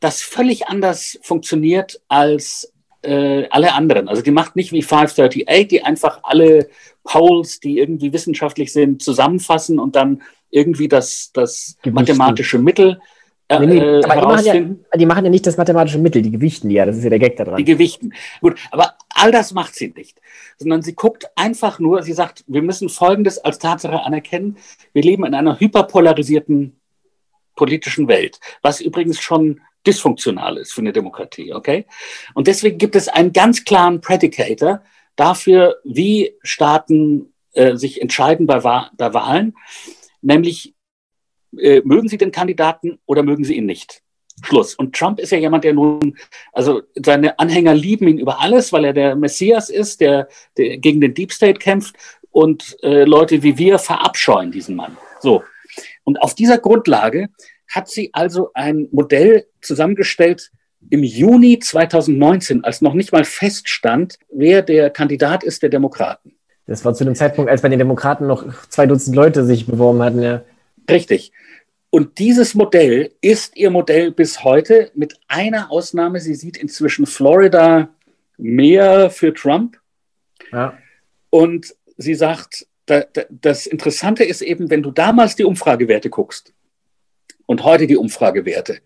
das völlig anders funktioniert als äh, alle anderen. Also die macht nicht wie 538, die einfach alle Polls, die irgendwie wissenschaftlich sind, zusammenfassen und dann irgendwie das, das mathematische Mittel äh, nee, nee, äh, aber die machen, ja, die machen, ja, nicht das mathematische Mittel, die gewichten ja, das ist ja der Gag da dran. Die gewichten. Gut, aber all das macht sie nicht, sondern sie guckt einfach nur, sie sagt, wir müssen Folgendes als Tatsache anerkennen, wir leben in einer hyperpolarisierten politischen Welt, was übrigens schon dysfunktional ist für eine Demokratie, okay? Und deswegen gibt es einen ganz klaren Predicator dafür, wie Staaten äh, sich entscheiden bei, Wa bei Wahlen, nämlich äh, mögen sie den Kandidaten oder mögen sie ihn nicht. Schluss. Und Trump ist ja jemand, der nun, also seine Anhänger lieben ihn über alles, weil er der Messias ist, der, der gegen den Deep State kämpft und äh, Leute wie wir verabscheuen diesen Mann. So. Und auf dieser Grundlage hat sie also ein Modell zusammengestellt im Juni 2019, als noch nicht mal feststand, wer der Kandidat ist der Demokraten. Das war zu dem Zeitpunkt, als bei den Demokraten noch zwei Dutzend Leute sich beworben hatten, ja. Richtig. Und dieses Modell ist ihr Modell bis heute mit einer Ausnahme. Sie sieht inzwischen Florida mehr für Trump. Ja. Und sie sagt, das Interessante ist eben, wenn du damals die Umfragewerte guckst, und heute die Umfragewerte,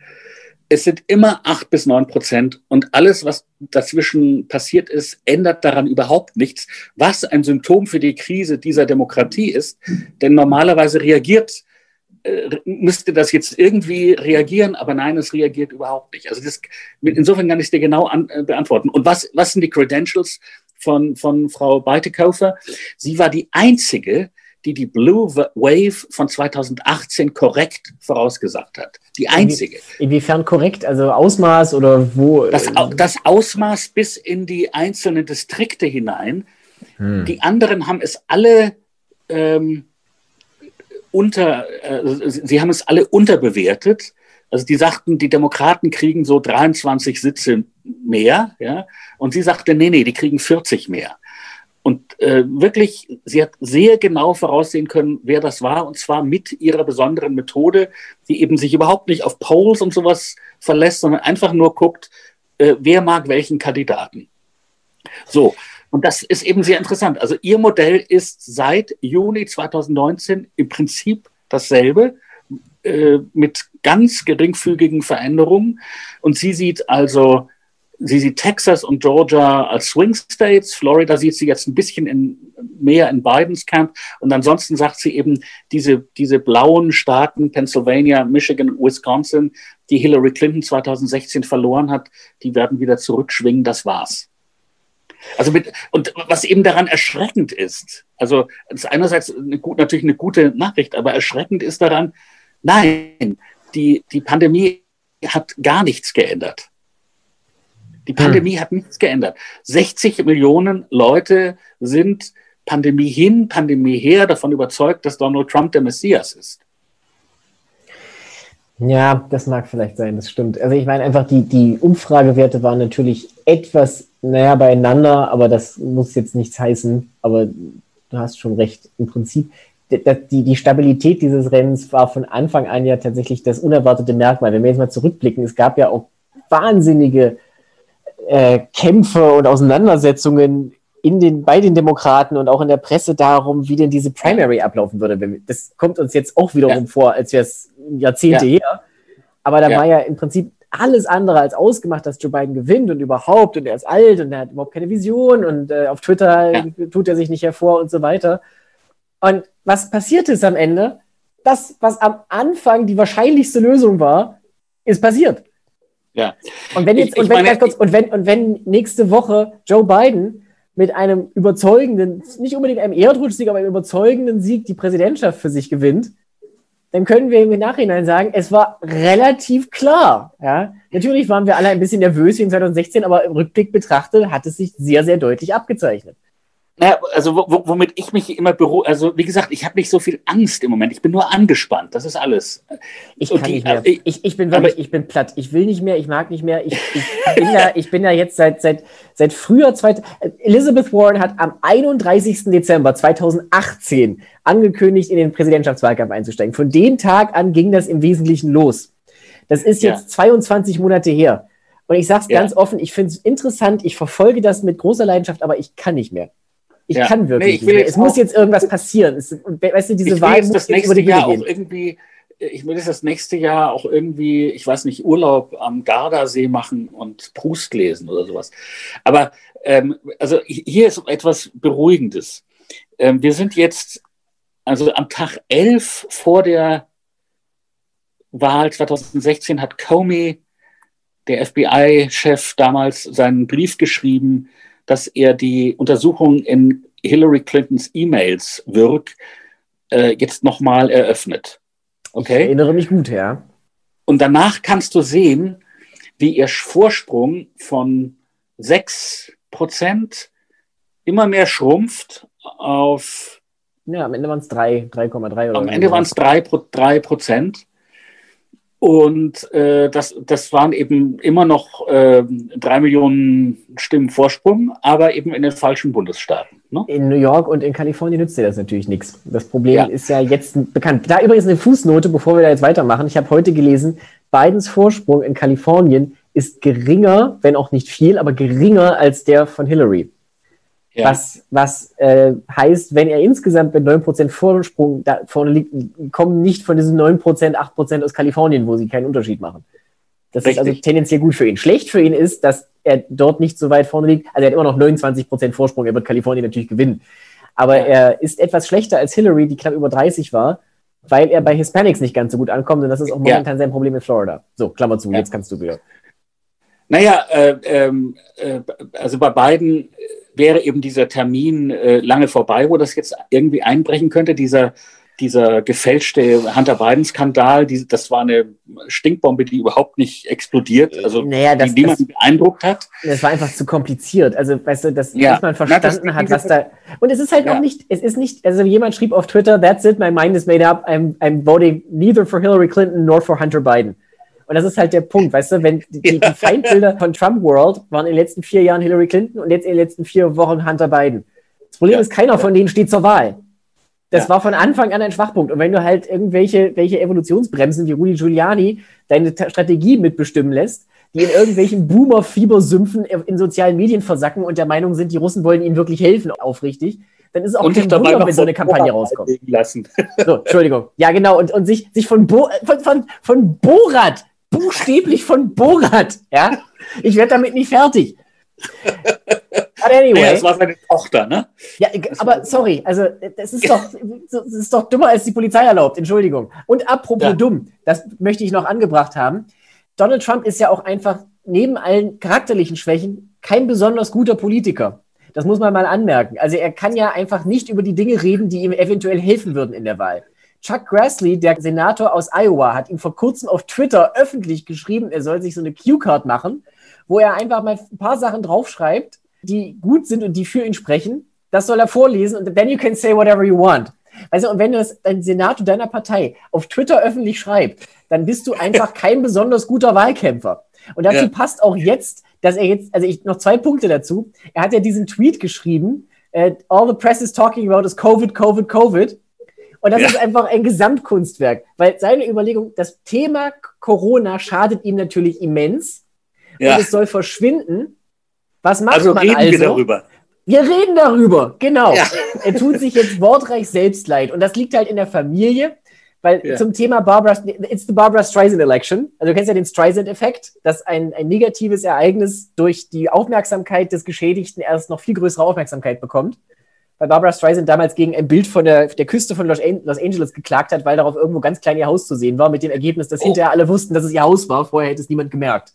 es sind immer acht bis neun Prozent und alles, was dazwischen passiert ist, ändert daran überhaupt nichts, was ein Symptom für die Krise dieser Demokratie ist. Denn normalerweise reagiert, müsste das jetzt irgendwie reagieren, aber nein, es reagiert überhaupt nicht. Also das, insofern kann ich es dir genau an, äh, beantworten. Und was, was sind die Credentials von, von Frau Beitekofer? Sie war die einzige, die die Blue Wave von 2018 korrekt vorausgesagt hat. Die einzige. Inwiefern korrekt? Also Ausmaß oder wo? Das, das Ausmaß bis in die einzelnen Distrikte hinein. Hm. Die anderen haben es alle ähm, unter, äh, sie haben es alle unterbewertet. Also die sagten, die Demokraten kriegen so 23 Sitze mehr, ja, und sie sagte, nee, nee, die kriegen 40 mehr. Und äh, wirklich, sie hat sehr genau voraussehen können, wer das war, und zwar mit ihrer besonderen Methode, die eben sich überhaupt nicht auf Polls und sowas verlässt, sondern einfach nur guckt, äh, wer mag welchen Kandidaten. So, und das ist eben sehr interessant. Also ihr Modell ist seit Juni 2019 im Prinzip dasselbe äh, mit ganz geringfügigen Veränderungen. Und sie sieht also Sie sieht Texas und Georgia als Swing States. Florida sieht sie jetzt ein bisschen in, mehr in Bidens Camp. Und ansonsten sagt sie eben, diese, diese blauen Staaten, Pennsylvania, Michigan, Wisconsin, die Hillary Clinton 2016 verloren hat, die werden wieder zurückschwingen. Das war's. Also mit, und was eben daran erschreckend ist, also das ist einerseits eine, natürlich eine gute Nachricht, aber erschreckend ist daran, nein, die, die Pandemie hat gar nichts geändert. Die Pandemie hm. hat nichts geändert. 60 Millionen Leute sind Pandemie hin, Pandemie her davon überzeugt, dass Donald Trump der Messias ist. Ja, das mag vielleicht sein, das stimmt. Also ich meine einfach, die, die Umfragewerte waren natürlich etwas näher beieinander, aber das muss jetzt nichts heißen. Aber du hast schon recht. Im Prinzip, die, die Stabilität dieses Rennens war von Anfang an ja tatsächlich das unerwartete Merkmal. Wenn wir jetzt mal zurückblicken, es gab ja auch wahnsinnige äh, Kämpfe und Auseinandersetzungen in den, bei den Demokraten und auch in der Presse darum, wie denn diese Primary ablaufen würde. Das kommt uns jetzt auch wiederum ja. vor, als wäre es Jahrzehnte ja. her. Aber da ja. war ja im Prinzip alles andere als ausgemacht, dass Joe Biden gewinnt und überhaupt und er ist alt und er hat überhaupt keine Vision und äh, auf Twitter ja. tut er sich nicht hervor und so weiter. Und was passiert ist am Ende? Das, was am Anfang die wahrscheinlichste Lösung war, ist passiert. Ja. Und wenn jetzt, ich, und, wenn, meine, kurz, und, wenn, und wenn nächste Woche Joe Biden mit einem überzeugenden, nicht unbedingt einem Erdrutschsieg, aber einem überzeugenden Sieg die Präsidentschaft für sich gewinnt, dann können wir im Nachhinein sagen, es war relativ klar. Ja? Natürlich waren wir alle ein bisschen nervös in 2016, aber im Rückblick betrachtet hat es sich sehr, sehr deutlich abgezeichnet. Naja, also womit ich mich immer beruhige, also wie gesagt, ich habe nicht so viel Angst im Moment. Ich bin nur angespannt. Das ist alles. Ich kann die, nicht mehr. Ich, ich bin wirklich, ich bin platt. Ich will nicht mehr, ich mag nicht mehr. Ich, ich bin ja, ich bin ja jetzt seit, seit, seit früher, zweit, Elizabeth Warren hat am 31. Dezember 2018 angekündigt, in den Präsidentschaftswahlkampf einzusteigen. Von dem Tag an ging das im Wesentlichen los. Das ist jetzt ja. 22 Monate her. Und ich sage es ja. ganz offen, ich finde es interessant, ich verfolge das mit großer Leidenschaft, aber ich kann nicht mehr. Ich ja. kann wirklich nee, nicht. Es muss jetzt irgendwas passieren. Es, weißt du, diese Wahl muss das nächste Jahr auch irgendwie, ich will das nächste Jahr auch irgendwie, ich weiß nicht, Urlaub am Gardasee machen und Proust lesen oder sowas. Aber ähm, also hier ist etwas Beruhigendes. Ähm, wir sind jetzt, also am Tag 11 vor der Wahl 2016 hat Comey, der FBI-Chef, damals seinen Brief geschrieben, dass er die Untersuchung in Hillary Clintons E-Mails wirkt, äh, jetzt nochmal eröffnet. Okay? Ich erinnere mich gut, ja. Und danach kannst du sehen, wie ihr Vorsprung von 6% immer mehr schrumpft auf. Ja, am Ende waren es 3,3 oder Am Ende waren es 3, 3 Prozent. Und äh, das, das waren eben immer noch äh, drei Millionen Stimmen Vorsprung, aber eben in den falschen Bundesstaaten. Ne? In New York und in Kalifornien nützt dir das natürlich nichts. Das Problem ja. ist ja jetzt bekannt. Da übrigens eine Fußnote, bevor wir da jetzt weitermachen. Ich habe heute gelesen, Bidens Vorsprung in Kalifornien ist geringer, wenn auch nicht viel, aber geringer als der von Hillary. Ja. Was, was äh, heißt, wenn er insgesamt mit 9% Vorsprung da vorne liegt, kommen nicht von diesen 9%, 8% aus Kalifornien, wo sie keinen Unterschied machen. Das Richtig. ist also tendenziell gut für ihn. Schlecht für ihn ist, dass er dort nicht so weit vorne liegt. Also er hat immer noch 29 Prozent Vorsprung. Er wird Kalifornien natürlich gewinnen. Aber ja. er ist etwas schlechter als Hillary, die knapp über 30 war, weil er bei Hispanics nicht ganz so gut ankommt. Und das ist auch momentan ja. sein Problem in Florida. So, Klammer zu, jetzt kannst du wieder. Naja, äh, ähm, äh, also bei beiden wäre eben dieser Termin äh, lange vorbei, wo das jetzt irgendwie einbrechen könnte, dieser dieser gefälschte Hunter Biden-Skandal, das war eine Stinkbombe, die überhaupt nicht explodiert, also naja, das, die niemanden beeindruckt hat. Das war einfach zu kompliziert. Also, weißt du, dass ja. man verstanden Na, hat, was da. Und es ist halt ja. auch nicht, es ist nicht, also jemand schrieb auf Twitter, that's it, my mind is made up, I'm, I'm voting neither for Hillary Clinton nor for Hunter Biden. Und das ist halt der Punkt, weißt du, wenn die, die Feindbilder von Trump World waren in den letzten vier Jahren Hillary Clinton und jetzt in den letzten vier Wochen Hunter Biden. Das Problem ja. ist, keiner von denen steht zur Wahl. Das ja. war von Anfang an ein Schwachpunkt. Und wenn du halt irgendwelche welche Evolutionsbremsen wie Rudi Giuliani deine Strategie mitbestimmen lässt, die in irgendwelchen Boomer-Fiebersümpfen in sozialen Medien versacken und der Meinung sind, die Russen wollen ihnen wirklich helfen, aufrichtig, dann ist es auch und kein Wunder, wenn so eine Kampagne rauskommt. Lassen. So, Entschuldigung. Ja, genau. Und, und sich, sich von, Bo von, von, von Borat buchstäblich von Borat. Ja? Ich werde damit nicht fertig. But anyway. Ja, das war seine Tochter, ne? Ja, aber sorry, also das ist doch, das ist doch dümmer, als die Polizei erlaubt, Entschuldigung. Und apropos ja. dumm, das möchte ich noch angebracht haben. Donald Trump ist ja auch einfach neben allen charakterlichen Schwächen kein besonders guter Politiker. Das muss man mal anmerken. Also er kann ja einfach nicht über die Dinge reden, die ihm eventuell helfen würden in der Wahl. Chuck Grassley, der Senator aus Iowa, hat ihm vor kurzem auf Twitter öffentlich geschrieben, er soll sich so eine Q-Card machen, wo er einfach mal ein paar Sachen draufschreibt, die gut sind und die für ihn sprechen. Das soll er vorlesen und then you can say whatever you want. Also, und wenn das dein Senator deiner Partei auf Twitter öffentlich schreibt, dann bist du einfach kein besonders guter Wahlkämpfer. Und dazu ja. passt auch jetzt, dass er jetzt, also ich noch zwei Punkte dazu. Er hat ja diesen Tweet geschrieben, uh, all the press is talking about is Covid, Covid, Covid. Und das ja. ist einfach ein Gesamtkunstwerk, weil seine Überlegung, das Thema Corona schadet ihm natürlich immens ja. und es soll verschwinden. Was macht also man reden also? wir darüber. Wir reden darüber, genau. Ja. Er tut sich jetzt wortreich selbst leid und das liegt halt in der Familie, weil ja. zum Thema Barbara, it's the Barbara Streisand Election. Also du kennst ja den Streisand-Effekt, dass ein, ein negatives Ereignis durch die Aufmerksamkeit des Geschädigten erst noch viel größere Aufmerksamkeit bekommt weil Barbara Streisand damals gegen ein Bild von der, der Küste von Los, Angeles geklagt hat, weil darauf irgendwo ganz klein ihr Haus zu sehen war, mit dem Ergebnis, dass oh. hinterher alle wussten, dass es ihr Haus war. Vorher hätte es niemand gemerkt.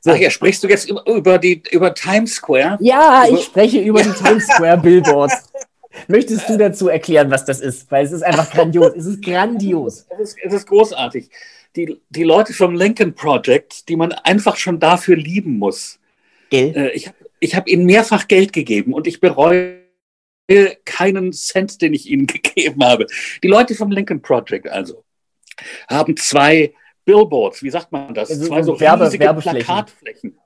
So. Ach ja, sprichst du jetzt über, über, die, über Times Square? Ja, ich spreche über die Times Square Billboards. Möchtest du dazu erklären, was das ist? Weil es ist einfach grandios. Es ist grandios. Es ist, es ist großartig. Die, die Leute vom Lincoln Project, die man einfach schon dafür lieben muss. Geld? Äh, ich ich habe ihnen mehrfach Geld gegeben und ich bereue keinen Cent, den ich ihnen gegeben habe. Die Leute vom Lincoln Project also haben zwei Billboards, wie sagt man das? Zwei so Werbe, riesige Plakatflächen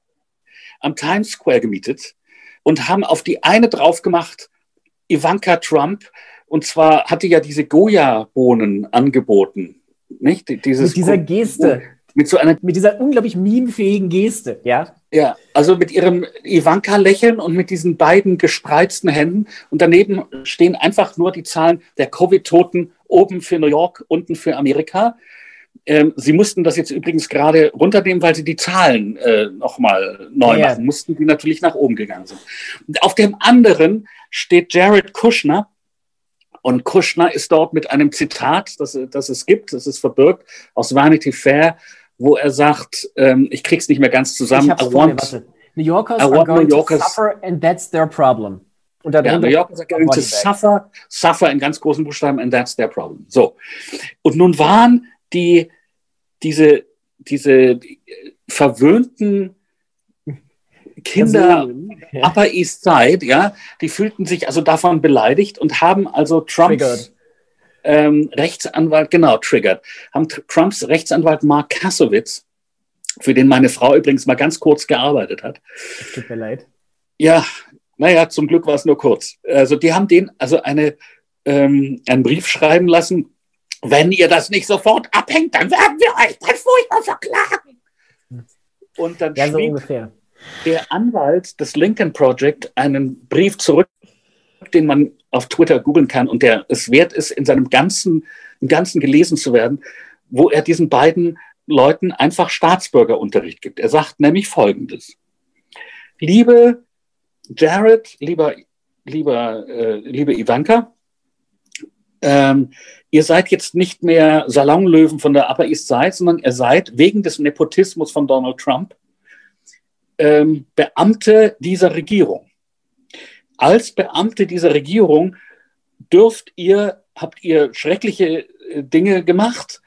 am Times Square gemietet und haben auf die eine drauf gemacht Ivanka Trump. Und zwar hatte ja diese Goya-Bohnen angeboten. Nicht? Dieses mit dieser Geste. Mit so einer. Mit dieser unglaublich memefähigen Geste, ja? Ja, also mit ihrem Ivanka-Lächeln und mit diesen beiden gespreizten Händen. Und daneben stehen einfach nur die Zahlen der Covid-Toten oben für New York, unten für Amerika. Ähm, sie mussten das jetzt übrigens gerade runternehmen, weil sie die Zahlen äh, nochmal neu ja. machen mussten, die natürlich nach oben gegangen sind. Und auf dem anderen steht Jared Kushner. Und Kushner ist dort mit einem Zitat, das, das es gibt, das ist verbirgt, aus Vanity Fair, wo er sagt, ähm, ich krieg's nicht mehr ganz zusammen. Ich I want, warte. New Yorkers are going New Yorkers, to suffer and that's their problem. Und ja, New Yorkers are going to suffer, suffer in ganz großen Buchstaben and that's their problem. So. Und nun waren die, diese, diese verwöhnten Kinder. Upper East Side, ja, die fühlten sich also davon beleidigt und haben also Trumps ähm, Rechtsanwalt, genau, triggert, haben Trumps Rechtsanwalt Mark Kassowitz, für den meine Frau übrigens mal ganz kurz gearbeitet hat. Das tut mir leid. Ja, naja, zum Glück war es nur kurz. Also die haben den also eine, ähm, einen Brief schreiben lassen, wenn ihr das nicht sofort abhängt, dann werden wir euch dann furchtbar verklagen. Und dann ja, so ungefähr. der Anwalt des Lincoln Project einen Brief zurück, den man auf Twitter googeln kann und der es wert ist, in seinem ganzen, im Ganzen gelesen zu werden, wo er diesen beiden Leuten einfach Staatsbürgerunterricht gibt. Er sagt nämlich Folgendes. Liebe Jared, lieber, lieber, äh, liebe Ivanka, ähm, ihr seid jetzt nicht mehr Salonlöwen von der Upper East Side, sondern ihr seid wegen des Nepotismus von Donald Trump ähm, Beamte dieser Regierung. Als Beamte dieser Regierung dürft ihr, habt ihr schreckliche äh, Dinge gemacht,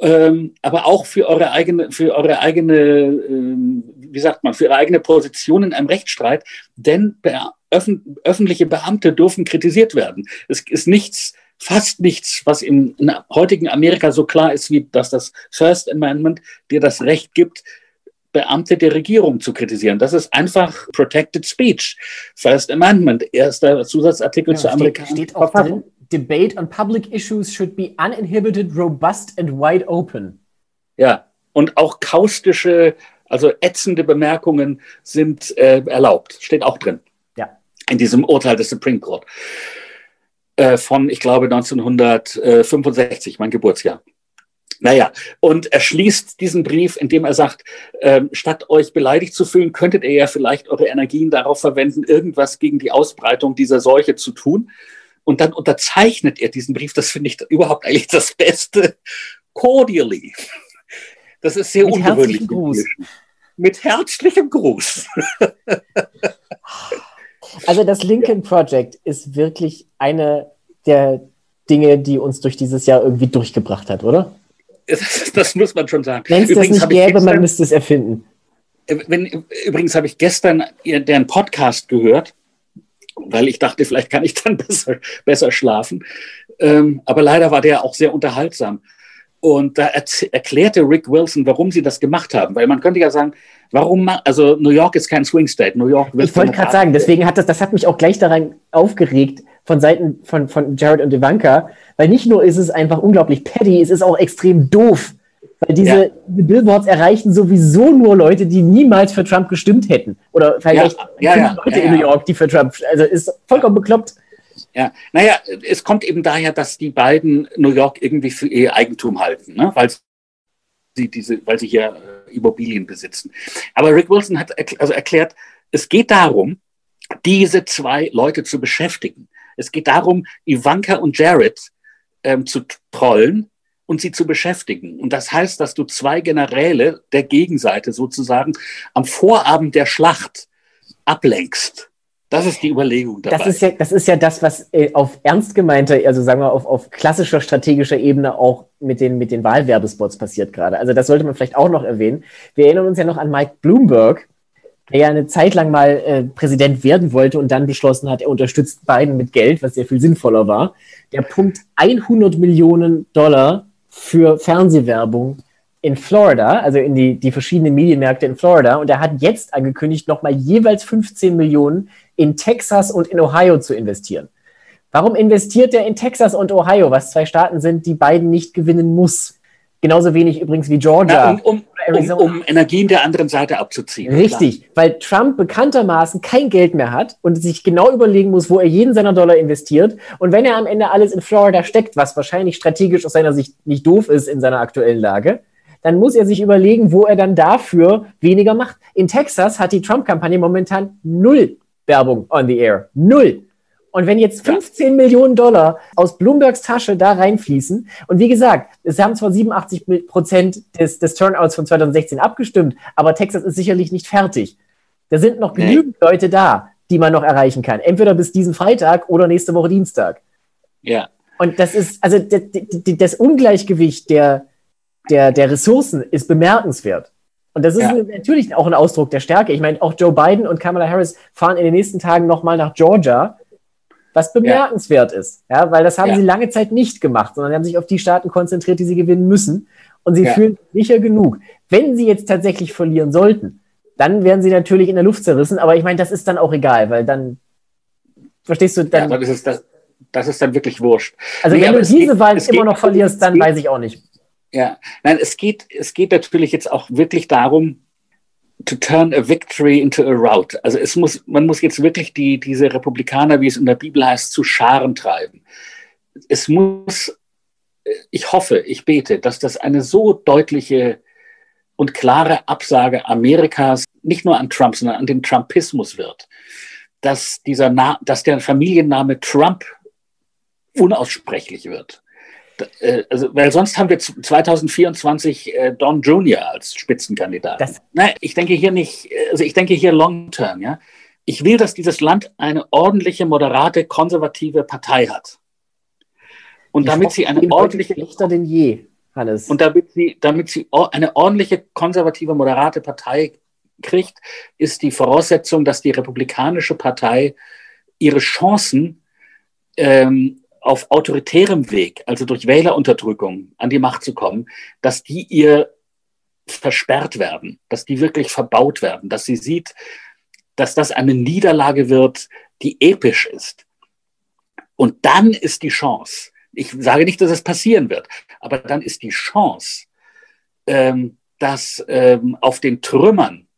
ähm, aber auch für eure eigene, für eure eigene, ähm, wie sagt man, für ihre eigene Position in einem Rechtsstreit, denn öffn öffentliche Beamte dürfen kritisiert werden. Es ist nichts, fast nichts, was im heutigen Amerika so klar ist, wie dass das First Amendment dir das Recht gibt, Beamte der Regierung zu kritisieren. Das ist einfach Protected Speech. First Amendment, erster Zusatzartikel ja, zur amerikanischen Verfassung. Debate on public issues should be uninhibited, robust and wide open. Ja, und auch kaustische, also ätzende Bemerkungen sind äh, erlaubt. Steht auch drin. Ja. In diesem Urteil des Supreme Court äh, von, ich glaube, 1965, mein Geburtsjahr. Naja, und er schließt diesen Brief, indem er sagt, äh, statt euch beleidigt zu fühlen, könntet ihr ja vielleicht eure Energien darauf verwenden, irgendwas gegen die Ausbreitung dieser Seuche zu tun. Und dann unterzeichnet er diesen Brief, das finde ich überhaupt eigentlich das Beste, cordially. Das ist sehr Mit ungewöhnlich. Herzlichen Gruß. Mit herzlichem Gruß. Also das Lincoln Project ist wirklich eine der Dinge, die uns durch dieses Jahr irgendwie durchgebracht hat, oder? Das, das muss man schon sagen. Wenn es das nicht gäbe, gestern, man müsste es erfinden. Wenn, übrigens habe ich gestern deren Podcast gehört, weil ich dachte, vielleicht kann ich dann besser, besser schlafen. Ähm, aber leider war der auch sehr unterhaltsam. Und da erklärte Rick Wilson, warum sie das gemacht haben. Weil man könnte ja sagen, warum, also New York ist kein Swing State. New York wird Ich wollte gerade sagen, deswegen hat das, das hat mich auch gleich daran aufgeregt von Seiten von, von Jared und Ivanka, weil nicht nur ist es einfach unglaublich petty, es ist auch extrem doof. Weil diese, ja. Billboards erreichen sowieso nur Leute, die niemals für Trump gestimmt hätten. Oder vielleicht ja, ja, Leute in New York, die für Trump, also ist vollkommen bekloppt. Ja, naja, es kommt eben daher, dass die beiden New York irgendwie für ihr Eigentum halten, ne? weil sie diese, weil sie hier äh, Immobilien besitzen. Aber Rick Wilson hat also erklärt, es geht darum, diese zwei Leute zu beschäftigen. Es geht darum, Ivanka und Jared ähm, zu trollen und sie zu beschäftigen. Und das heißt, dass du zwei Generäle der Gegenseite sozusagen am Vorabend der Schlacht ablenkst. Das ist die Überlegung dabei. Das ist ja das, ist ja das was äh, auf ernst gemeinte, also sagen wir auf, auf klassischer strategischer Ebene auch mit den, mit den Wahlwerbespots passiert gerade. Also das sollte man vielleicht auch noch erwähnen. Wir erinnern uns ja noch an Mike Bloomberg, der ja eine Zeit lang mal äh, Präsident werden wollte und dann beschlossen hat, er unterstützt Biden mit Geld, was sehr viel sinnvoller war. Der pumpt 100 Millionen Dollar für Fernsehwerbung in Florida, also in die, die verschiedenen Medienmärkte in Florida. Und er hat jetzt angekündigt, nochmal jeweils 15 Millionen in Texas und in Ohio zu investieren. Warum investiert er in Texas und Ohio, was zwei Staaten sind, die Biden nicht gewinnen muss? Genauso wenig übrigens wie Georgia. Ja, um, um, um, um, Energien der anderen Seite abzuziehen. Richtig, klar. weil Trump bekanntermaßen kein Geld mehr hat und sich genau überlegen muss, wo er jeden seiner Dollar investiert. Und wenn er am Ende alles in Florida steckt, was wahrscheinlich strategisch aus seiner Sicht nicht doof ist in seiner aktuellen Lage, dann muss er sich überlegen, wo er dann dafür weniger macht. In Texas hat die Trump-Kampagne momentan null Werbung on the air. Null. Und wenn jetzt 15 ja. Millionen Dollar aus Bloombergs Tasche da reinfließen, und wie gesagt, es haben zwar 87 Prozent des, des Turnouts von 2016 abgestimmt, aber Texas ist sicherlich nicht fertig. Da sind noch genügend nee. Leute da, die man noch erreichen kann. Entweder bis diesen Freitag oder nächste Woche Dienstag. Ja. Und das ist, also das Ungleichgewicht der, der, der Ressourcen ist bemerkenswert. Und das ist ja. natürlich auch ein Ausdruck der Stärke. Ich meine, auch Joe Biden und Kamala Harris fahren in den nächsten Tagen nochmal nach Georgia was bemerkenswert ja. ist, ja, weil das haben ja. sie lange Zeit nicht gemacht, sondern haben sich auf die Staaten konzentriert, die sie gewinnen müssen. Und sie ja. fühlen sicher genug. Wenn sie jetzt tatsächlich verlieren sollten, dann werden sie natürlich in der Luft zerrissen, aber ich meine, das ist dann auch egal, weil dann, verstehst du, dann. Ja, das, ist, das, das ist dann wirklich wurscht. Also, nee, wenn du diese geht, Wahl immer noch verlierst, dann geht, weiß ich auch nicht. Ja, nein, es geht, es geht natürlich jetzt auch wirklich darum, to turn a victory into a rout. Also es muss, man muss jetzt wirklich die, diese Republikaner, wie es in der Bibel heißt, zu Scharen treiben. Es muss, ich hoffe, ich bete, dass das eine so deutliche und klare Absage Amerikas nicht nur an Trump, sondern an den Trumpismus wird, dass, dieser Na dass der Familienname Trump unaussprechlich wird. Äh, also, weil sonst haben wir 2024 äh, Don Jr. als Spitzenkandidat. Nein, ich denke hier nicht, also ich denke hier long term, ja. Ich will, dass dieses Land eine ordentliche, moderate, konservative Partei hat. Und ich damit sie eine ordentliche. Schlechter denn je, Hannes. Und damit sie, damit sie eine ordentliche, konservative, moderate Partei kriegt, ist die Voraussetzung, dass die Republikanische Partei ihre Chancen ähm, auf autoritärem Weg, also durch Wählerunterdrückung, an die Macht zu kommen, dass die ihr versperrt werden, dass die wirklich verbaut werden, dass sie sieht, dass das eine Niederlage wird, die episch ist. Und dann ist die Chance, ich sage nicht, dass es passieren wird, aber dann ist die Chance, ähm, dass ähm, auf den Trümmern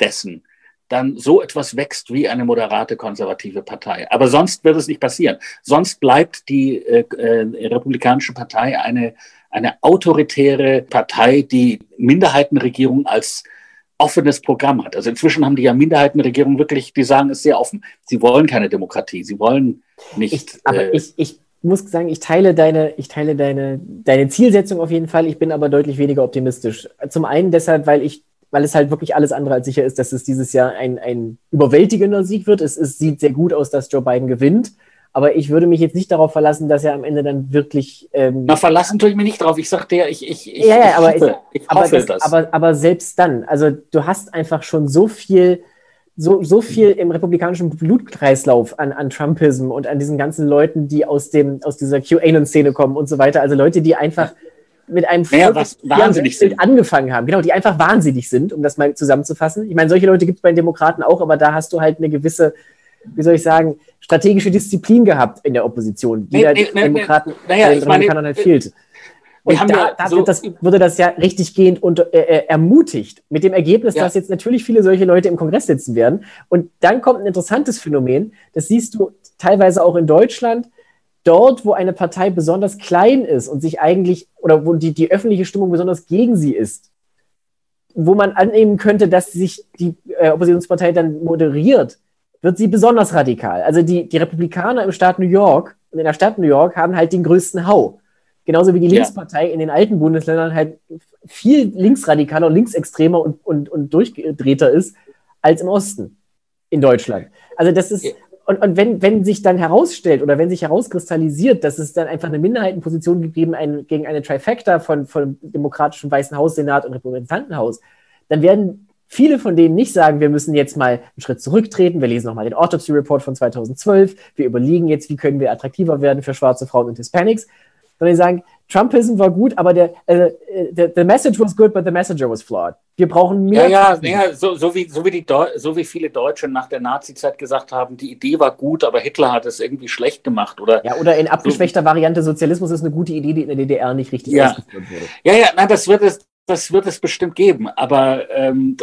dessen dann so etwas wächst wie eine moderate konservative Partei. Aber sonst wird es nicht passieren. Sonst bleibt die äh, äh, Republikanische Partei eine, eine autoritäre Partei, die Minderheitenregierung als offenes Programm hat. Also inzwischen haben die ja Minderheitenregierungen wirklich, die sagen es sehr offen. Sie wollen keine Demokratie. Sie wollen nicht. Ich, aber äh, ich, ich muss sagen, ich teile deine, ich teile deine, deine Zielsetzung auf jeden Fall. Ich bin aber deutlich weniger optimistisch. Zum einen deshalb, weil ich weil es halt wirklich alles andere als sicher ist, dass es dieses Jahr ein, ein überwältigender Sieg wird. Es, es sieht sehr gut aus, dass Joe Biden gewinnt. Aber ich würde mich jetzt nicht darauf verlassen, dass er am Ende dann wirklich. Ähm, Na, verlassen tue ich mich nicht drauf. Ich sagte ja, ich, ich, ich, ja, ja, aber, hoffe, ich, ich aber das, das. Aber, aber selbst dann, also du hast einfach schon so viel, so, so viel im republikanischen Blutkreislauf an, an Trumpism und an diesen ganzen Leuten, die aus, dem, aus dieser QAnon-Szene kommen und so weiter. Also Leute, die einfach mit einem naja, was wahnsinnig sind. angefangen haben. Genau, die einfach wahnsinnig sind, um das mal zusammenzufassen. Ich meine, solche Leute gibt es bei den Demokraten auch, aber da hast du halt eine gewisse, wie soll ich sagen, strategische Disziplin gehabt in der Opposition, die nee, nee, nee, Demokraten, naja, den Republikanern halt fehlt. Und da, ja da so das, würde das ja richtig gehend und, äh, äh, ermutigt, mit dem Ergebnis, ja. dass jetzt natürlich viele solche Leute im Kongress sitzen werden. Und dann kommt ein interessantes Phänomen, das siehst du teilweise auch in Deutschland, dort, wo eine Partei besonders klein ist und sich eigentlich, oder wo die, die öffentliche Stimmung besonders gegen sie ist, wo man annehmen könnte, dass sich die äh, Oppositionspartei dann moderiert, wird sie besonders radikal. Also die, die Republikaner im Staat New York und in der Stadt New York haben halt den größten Hau. Genauso wie die Linkspartei ja. in den alten Bundesländern halt viel linksradikaler, linksextremer und, und, und durchgedrehter ist als im Osten in Deutschland. Also das ist, und, und wenn, wenn sich dann herausstellt oder wenn sich herauskristallisiert, dass es dann einfach eine Minderheitenposition gegeben ein, gegen eine Trifecta von, von demokratischem Weißen Haus, Senat und Repräsentantenhaus, dann werden viele von denen nicht sagen, wir müssen jetzt mal einen Schritt zurücktreten, wir lesen nochmal den Autopsy Report von 2012, wir überlegen jetzt, wie können wir attraktiver werden für schwarze Frauen und Hispanics, sondern die sagen, Trumpism war gut, aber der, äh, the, the message was good, but the messenger was flawed. Wir brauchen mehr. Ja, ja, ja so, so, wie, so, wie die so wie viele Deutsche nach der Nazi-Zeit gesagt haben, die Idee war gut, aber Hitler hat es irgendwie schlecht gemacht. Oder, ja, oder in abgeschwächter so, Variante Sozialismus ist eine gute Idee, die in der DDR nicht richtig ja. ausgeführt wurde. Ja, ja, nein, das wird es, das wird es bestimmt geben, aber ähm,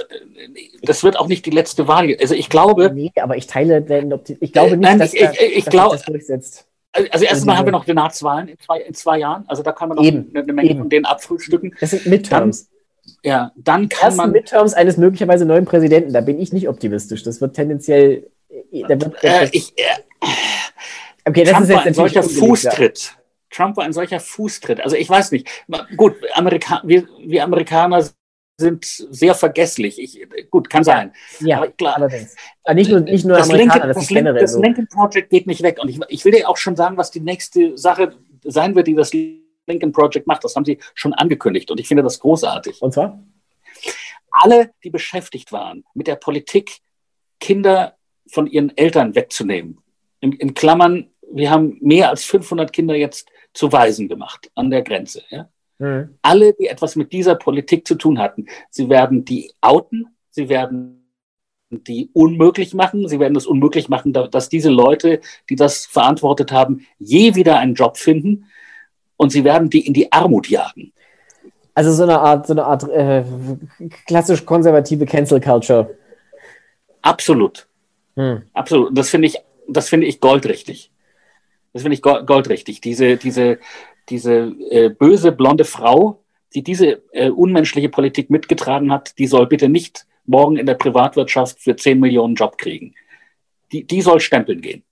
das wird auch nicht die letzte Wahl. Also ich glaube. Nee, aber ich teile den Ich glaube nicht, nein, dass, ich, ich, ich, dass glaub, das durchsetzt. Also erstmal haben wir noch Senatswahlen in zwei, in zwei Jahren. Also da kann man noch eben, eine, eine, Menge eben. von denen abfrühstücken. Das sind Midterms. Dann, ja, dann kann Ersten man. Midterms eines möglicherweise neuen Präsidenten. Da bin ich nicht optimistisch. Das wird tendenziell. Da wird, äh, ich, äh, okay, das Trump ist jetzt ein solcher Fußtritt. Trump war ein solcher Fußtritt. Also ich weiß nicht. Gut, Amerika wir, wir Amerikaner sind sehr vergesslich. Ich, gut, kann sein. Ja, aber klar. allerdings. Aber nicht nur, nicht nur das Amerikaner, Lincoln, das, das, Lincoln, das so. Lincoln Project geht nicht weg. Und ich, ich will dir auch schon sagen, was die nächste Sache sein wird, die das Lincoln Project macht. Das haben sie schon angekündigt und ich finde das großartig. Und zwar? Alle, die beschäftigt waren mit der Politik, Kinder von ihren Eltern wegzunehmen. In, in Klammern, wir haben mehr als 500 Kinder jetzt zu Waisen gemacht an der Grenze. Ja? Mhm. Alle, die etwas mit dieser Politik zu tun hatten, sie werden die outen, sie werden die unmöglich machen, sie werden es unmöglich machen, dass diese Leute, die das verantwortet haben, je wieder einen Job finden und sie werden die in die Armut jagen. Also so eine Art, so eine Art äh, klassisch konservative Cancel Culture. Absolut. Hm. Absolut. Das finde ich, das finde ich goldrichtig. Das finde ich goldrichtig. Diese, diese, diese äh, böse blonde Frau, die diese äh, unmenschliche Politik mitgetragen hat, die soll bitte nicht morgen in der Privatwirtschaft für 10 Millionen Job kriegen. Die, die soll stempeln gehen.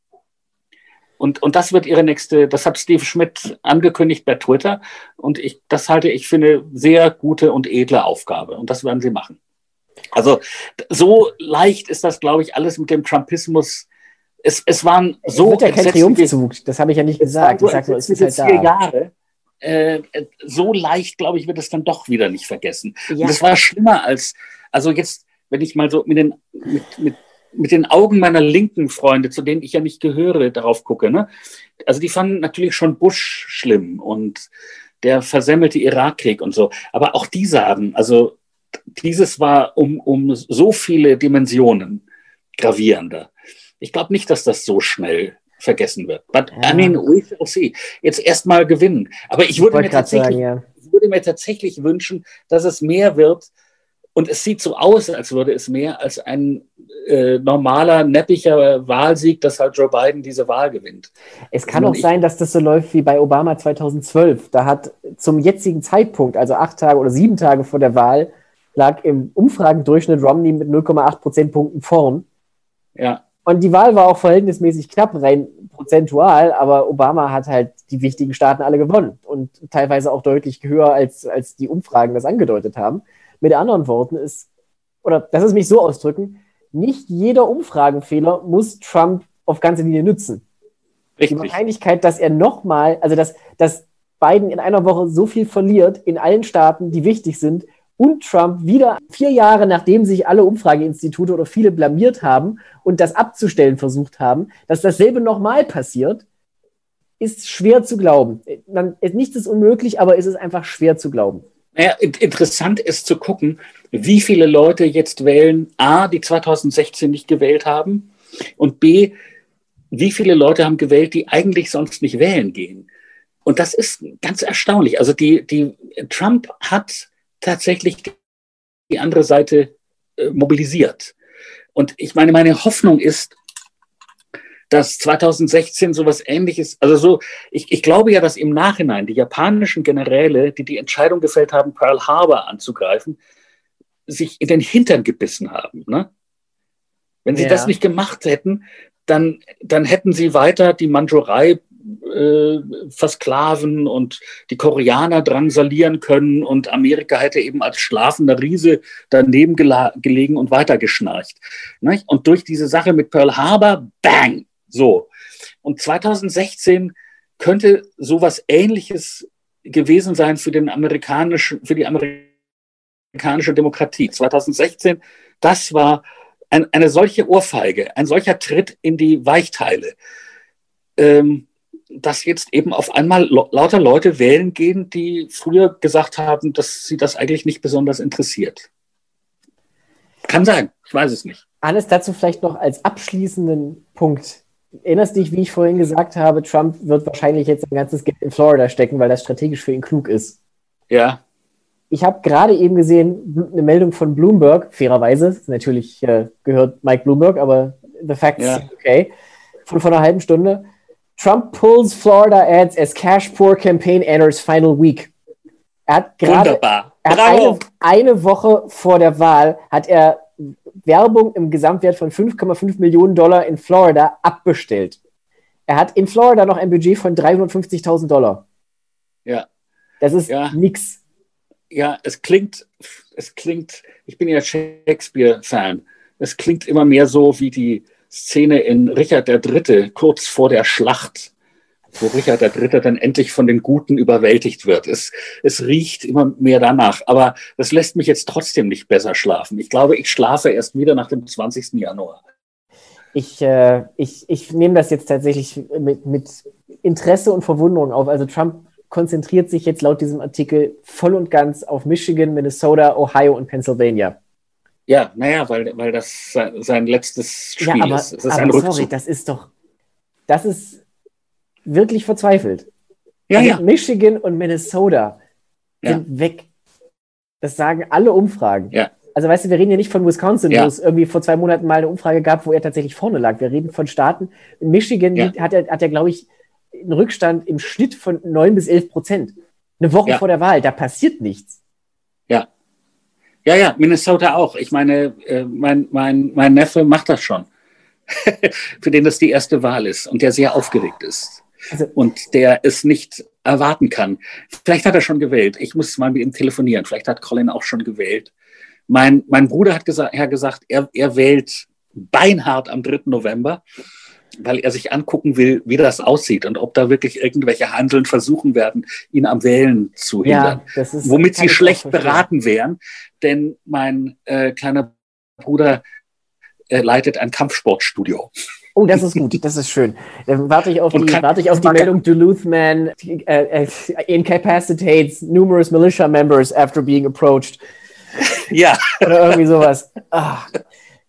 Und, und das wird ihre nächste, das hat Steve Schmidt angekündigt bei Twitter. Und ich, das halte ich für eine sehr gute und edle Aufgabe. Und das werden sie machen. Also so leicht ist das, glaube ich, alles mit dem Trumpismus. Es, es waren so. Es wird ja kein Triumphzug, das habe ich ja nicht gesagt. Ich sage nur, es ist halt da. Jahre. Äh, so leicht, glaube ich, wird es dann doch wieder nicht vergessen. Ja. Und es war schlimmer als, also jetzt, wenn ich mal so mit den, mit, mit mit den Augen meiner linken Freunde, zu denen ich ja nicht gehöre, darauf gucke. Ne? Also die fanden natürlich schon Bush schlimm und der versemmelte Irakkrieg und so. Aber auch die sagen, also dieses war um, um so viele Dimensionen gravierender. Ich glaube nicht, dass das so schnell vergessen wird. But ja. I mean, we shall see. Jetzt erstmal gewinnen. Aber ich würde, mir tatsächlich, sagen, ja. ich würde mir tatsächlich wünschen, dass es mehr wird, und es sieht so aus, als würde es mehr als ein äh, normaler, neppiger Wahlsieg, dass halt Joe Biden diese Wahl gewinnt. Es kann auch sein, dass das so läuft wie bei Obama 2012. Da hat zum jetzigen Zeitpunkt, also acht Tage oder sieben Tage vor der Wahl, lag im Umfragendurchschnitt Romney mit 0,8 Prozentpunkten vorn. Ja. Und die Wahl war auch verhältnismäßig knapp, rein prozentual, aber Obama hat halt die wichtigen Staaten alle gewonnen und teilweise auch deutlich höher, als, als die Umfragen das angedeutet haben. Mit anderen Worten ist, oder lass es mich so ausdrücken, nicht jeder Umfragenfehler muss Trump auf ganze Linie nützen. Richtig. Die Wahrscheinlichkeit, dass er nochmal, also dass, dass Biden in einer Woche so viel verliert in allen Staaten, die wichtig sind, und Trump wieder vier Jahre nachdem sich alle Umfrageinstitute oder viele blamiert haben und das abzustellen versucht haben, dass dasselbe nochmal passiert, ist schwer zu glauben. nichts ist unmöglich, aber es ist einfach schwer zu glauben. Naja, interessant ist zu gucken, wie viele Leute jetzt wählen, A, die 2016 nicht gewählt haben und B, wie viele Leute haben gewählt, die eigentlich sonst nicht wählen gehen. Und das ist ganz erstaunlich. Also die, die Trump hat tatsächlich die andere Seite äh, mobilisiert. Und ich meine, meine Hoffnung ist, dass 2016 sowas ähnliches, also so, ich, ich glaube ja, dass im Nachhinein die japanischen Generäle, die die Entscheidung gefällt haben, Pearl Harbor anzugreifen, sich in den Hintern gebissen haben. Ne? Wenn sie ja. das nicht gemacht hätten, dann, dann hätten sie weiter die Mandschurei äh, versklaven und die Koreaner drangsalieren können und Amerika hätte eben als schlafender Riese daneben gelegen und weitergeschnarcht. Ne? Und durch diese Sache mit Pearl Harbor, bang, so. Und 2016 könnte sowas ähnliches gewesen sein für den amerikanischen, für die amerikanische Demokratie. 2016, das war ein, eine solche Ohrfeige, ein solcher Tritt in die Weichteile, ähm, dass jetzt eben auf einmal lauter Leute wählen gehen, die früher gesagt haben, dass sie das eigentlich nicht besonders interessiert. Kann sein, ich weiß es nicht. Alles dazu vielleicht noch als abschließenden Punkt erinnerst dich, wie ich vorhin gesagt habe, Trump wird wahrscheinlich jetzt sein ganzes Geld in Florida stecken, weil das strategisch für ihn klug ist. Ja. Ich habe gerade eben gesehen, eine Meldung von Bloomberg, fairerweise, natürlich äh, gehört Mike Bloomberg, aber the facts ja. okay, von vor einer halben Stunde. Trump pulls Florida ads as cash poor campaign enters final week. Er hat gerade eine, eine Woche vor der Wahl hat er Werbung im Gesamtwert von 5,5 Millionen Dollar in Florida abbestellt. Er hat in Florida noch ein Budget von 350.000 Dollar. Ja. Das ist ja. nix. Ja, es klingt, es klingt, ich bin ja Shakespeare-Fan. Es klingt immer mehr so wie die Szene in Richard III. kurz vor der Schlacht wo Richard III. dann endlich von den Guten überwältigt wird. Es, es riecht immer mehr danach. Aber das lässt mich jetzt trotzdem nicht besser schlafen. Ich glaube, ich schlafe erst wieder nach dem 20. Januar. Ich, äh, ich, ich nehme das jetzt tatsächlich mit, mit Interesse und Verwunderung auf. Also Trump konzentriert sich jetzt laut diesem Artikel voll und ganz auf Michigan, Minnesota, Ohio und Pennsylvania. Ja, naja, weil, weil das sein, letztes Spiel ja, aber, ist. Das ist aber sorry, das ist doch, das ist wirklich verzweifelt. Ja, also ja. Michigan und Minnesota sind ja. weg. Das sagen alle Umfragen. Ja. Also weißt du, wir reden ja nicht von Wisconsin, ja. wo es irgendwie vor zwei Monaten mal eine Umfrage gab, wo er tatsächlich vorne lag. Wir reden von Staaten. In Michigan ja. hat er, hat er glaube ich, einen Rückstand im Schnitt von 9 bis 11 Prozent. Eine Woche vor der Wahl, da passiert nichts. Ja. Ja, ja, Minnesota auch. Ich meine, äh, mein, mein, mein Neffe macht das schon. Für den das die erste Wahl ist und der sehr aufgeregt ist. Also, und der es nicht erwarten kann. Vielleicht hat er schon gewählt. Ich muss mal mit ihm telefonieren. Vielleicht hat Colin auch schon gewählt. Mein, mein Bruder hat gesagt, er, gesagt er, er wählt beinhart am 3. November, weil er sich angucken will, wie das aussieht und ob da wirklich irgendwelche Handeln versuchen werden, ihn am Wählen zu hindern. Ja, ist, Womit sie schlecht beraten wären, denn mein äh, kleiner Bruder äh, leitet ein Kampfsportstudio. Oh, das ist gut, das ist schön. Dann warte ich auf die, warte ich auf die Meldung, Duluth Man uh, incapacitates numerous militia members after being approached. Ja. Oder irgendwie sowas. Ach.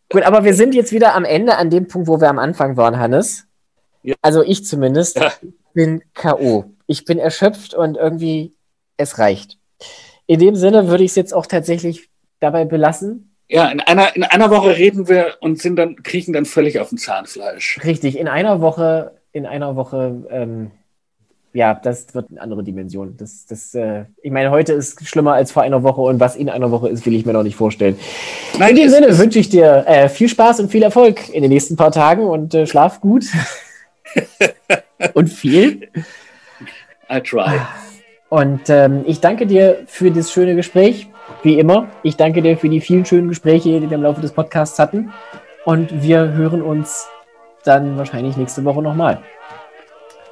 Gut, aber wir sind jetzt wieder am Ende an dem Punkt, wo wir am Anfang waren, Hannes. Ja. Also ich zumindest ja. bin K.O. Ich bin erschöpft und irgendwie, es reicht. In dem Sinne würde ich es jetzt auch tatsächlich dabei belassen. Ja, in einer, in einer Woche reden wir und sind dann, kriechen dann völlig auf dem Zahnfleisch. Richtig, in einer Woche, in einer Woche, ähm, ja, das wird eine andere Dimension. Das, das, äh, ich meine, heute ist schlimmer als vor einer Woche und was in einer Woche ist, will ich mir noch nicht vorstellen. Nein, in dem Sinne wünsche ich dir äh, viel Spaß und viel Erfolg in den nächsten paar Tagen und äh, schlaf gut. und viel. I try. Und ähm, ich danke dir für das schöne Gespräch. Wie immer, ich danke dir für die vielen schönen Gespräche, die wir im Laufe des Podcasts hatten. Und wir hören uns dann wahrscheinlich nächste Woche nochmal.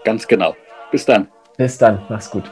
Ganz genau. Bis dann. Bis dann. Mach's gut.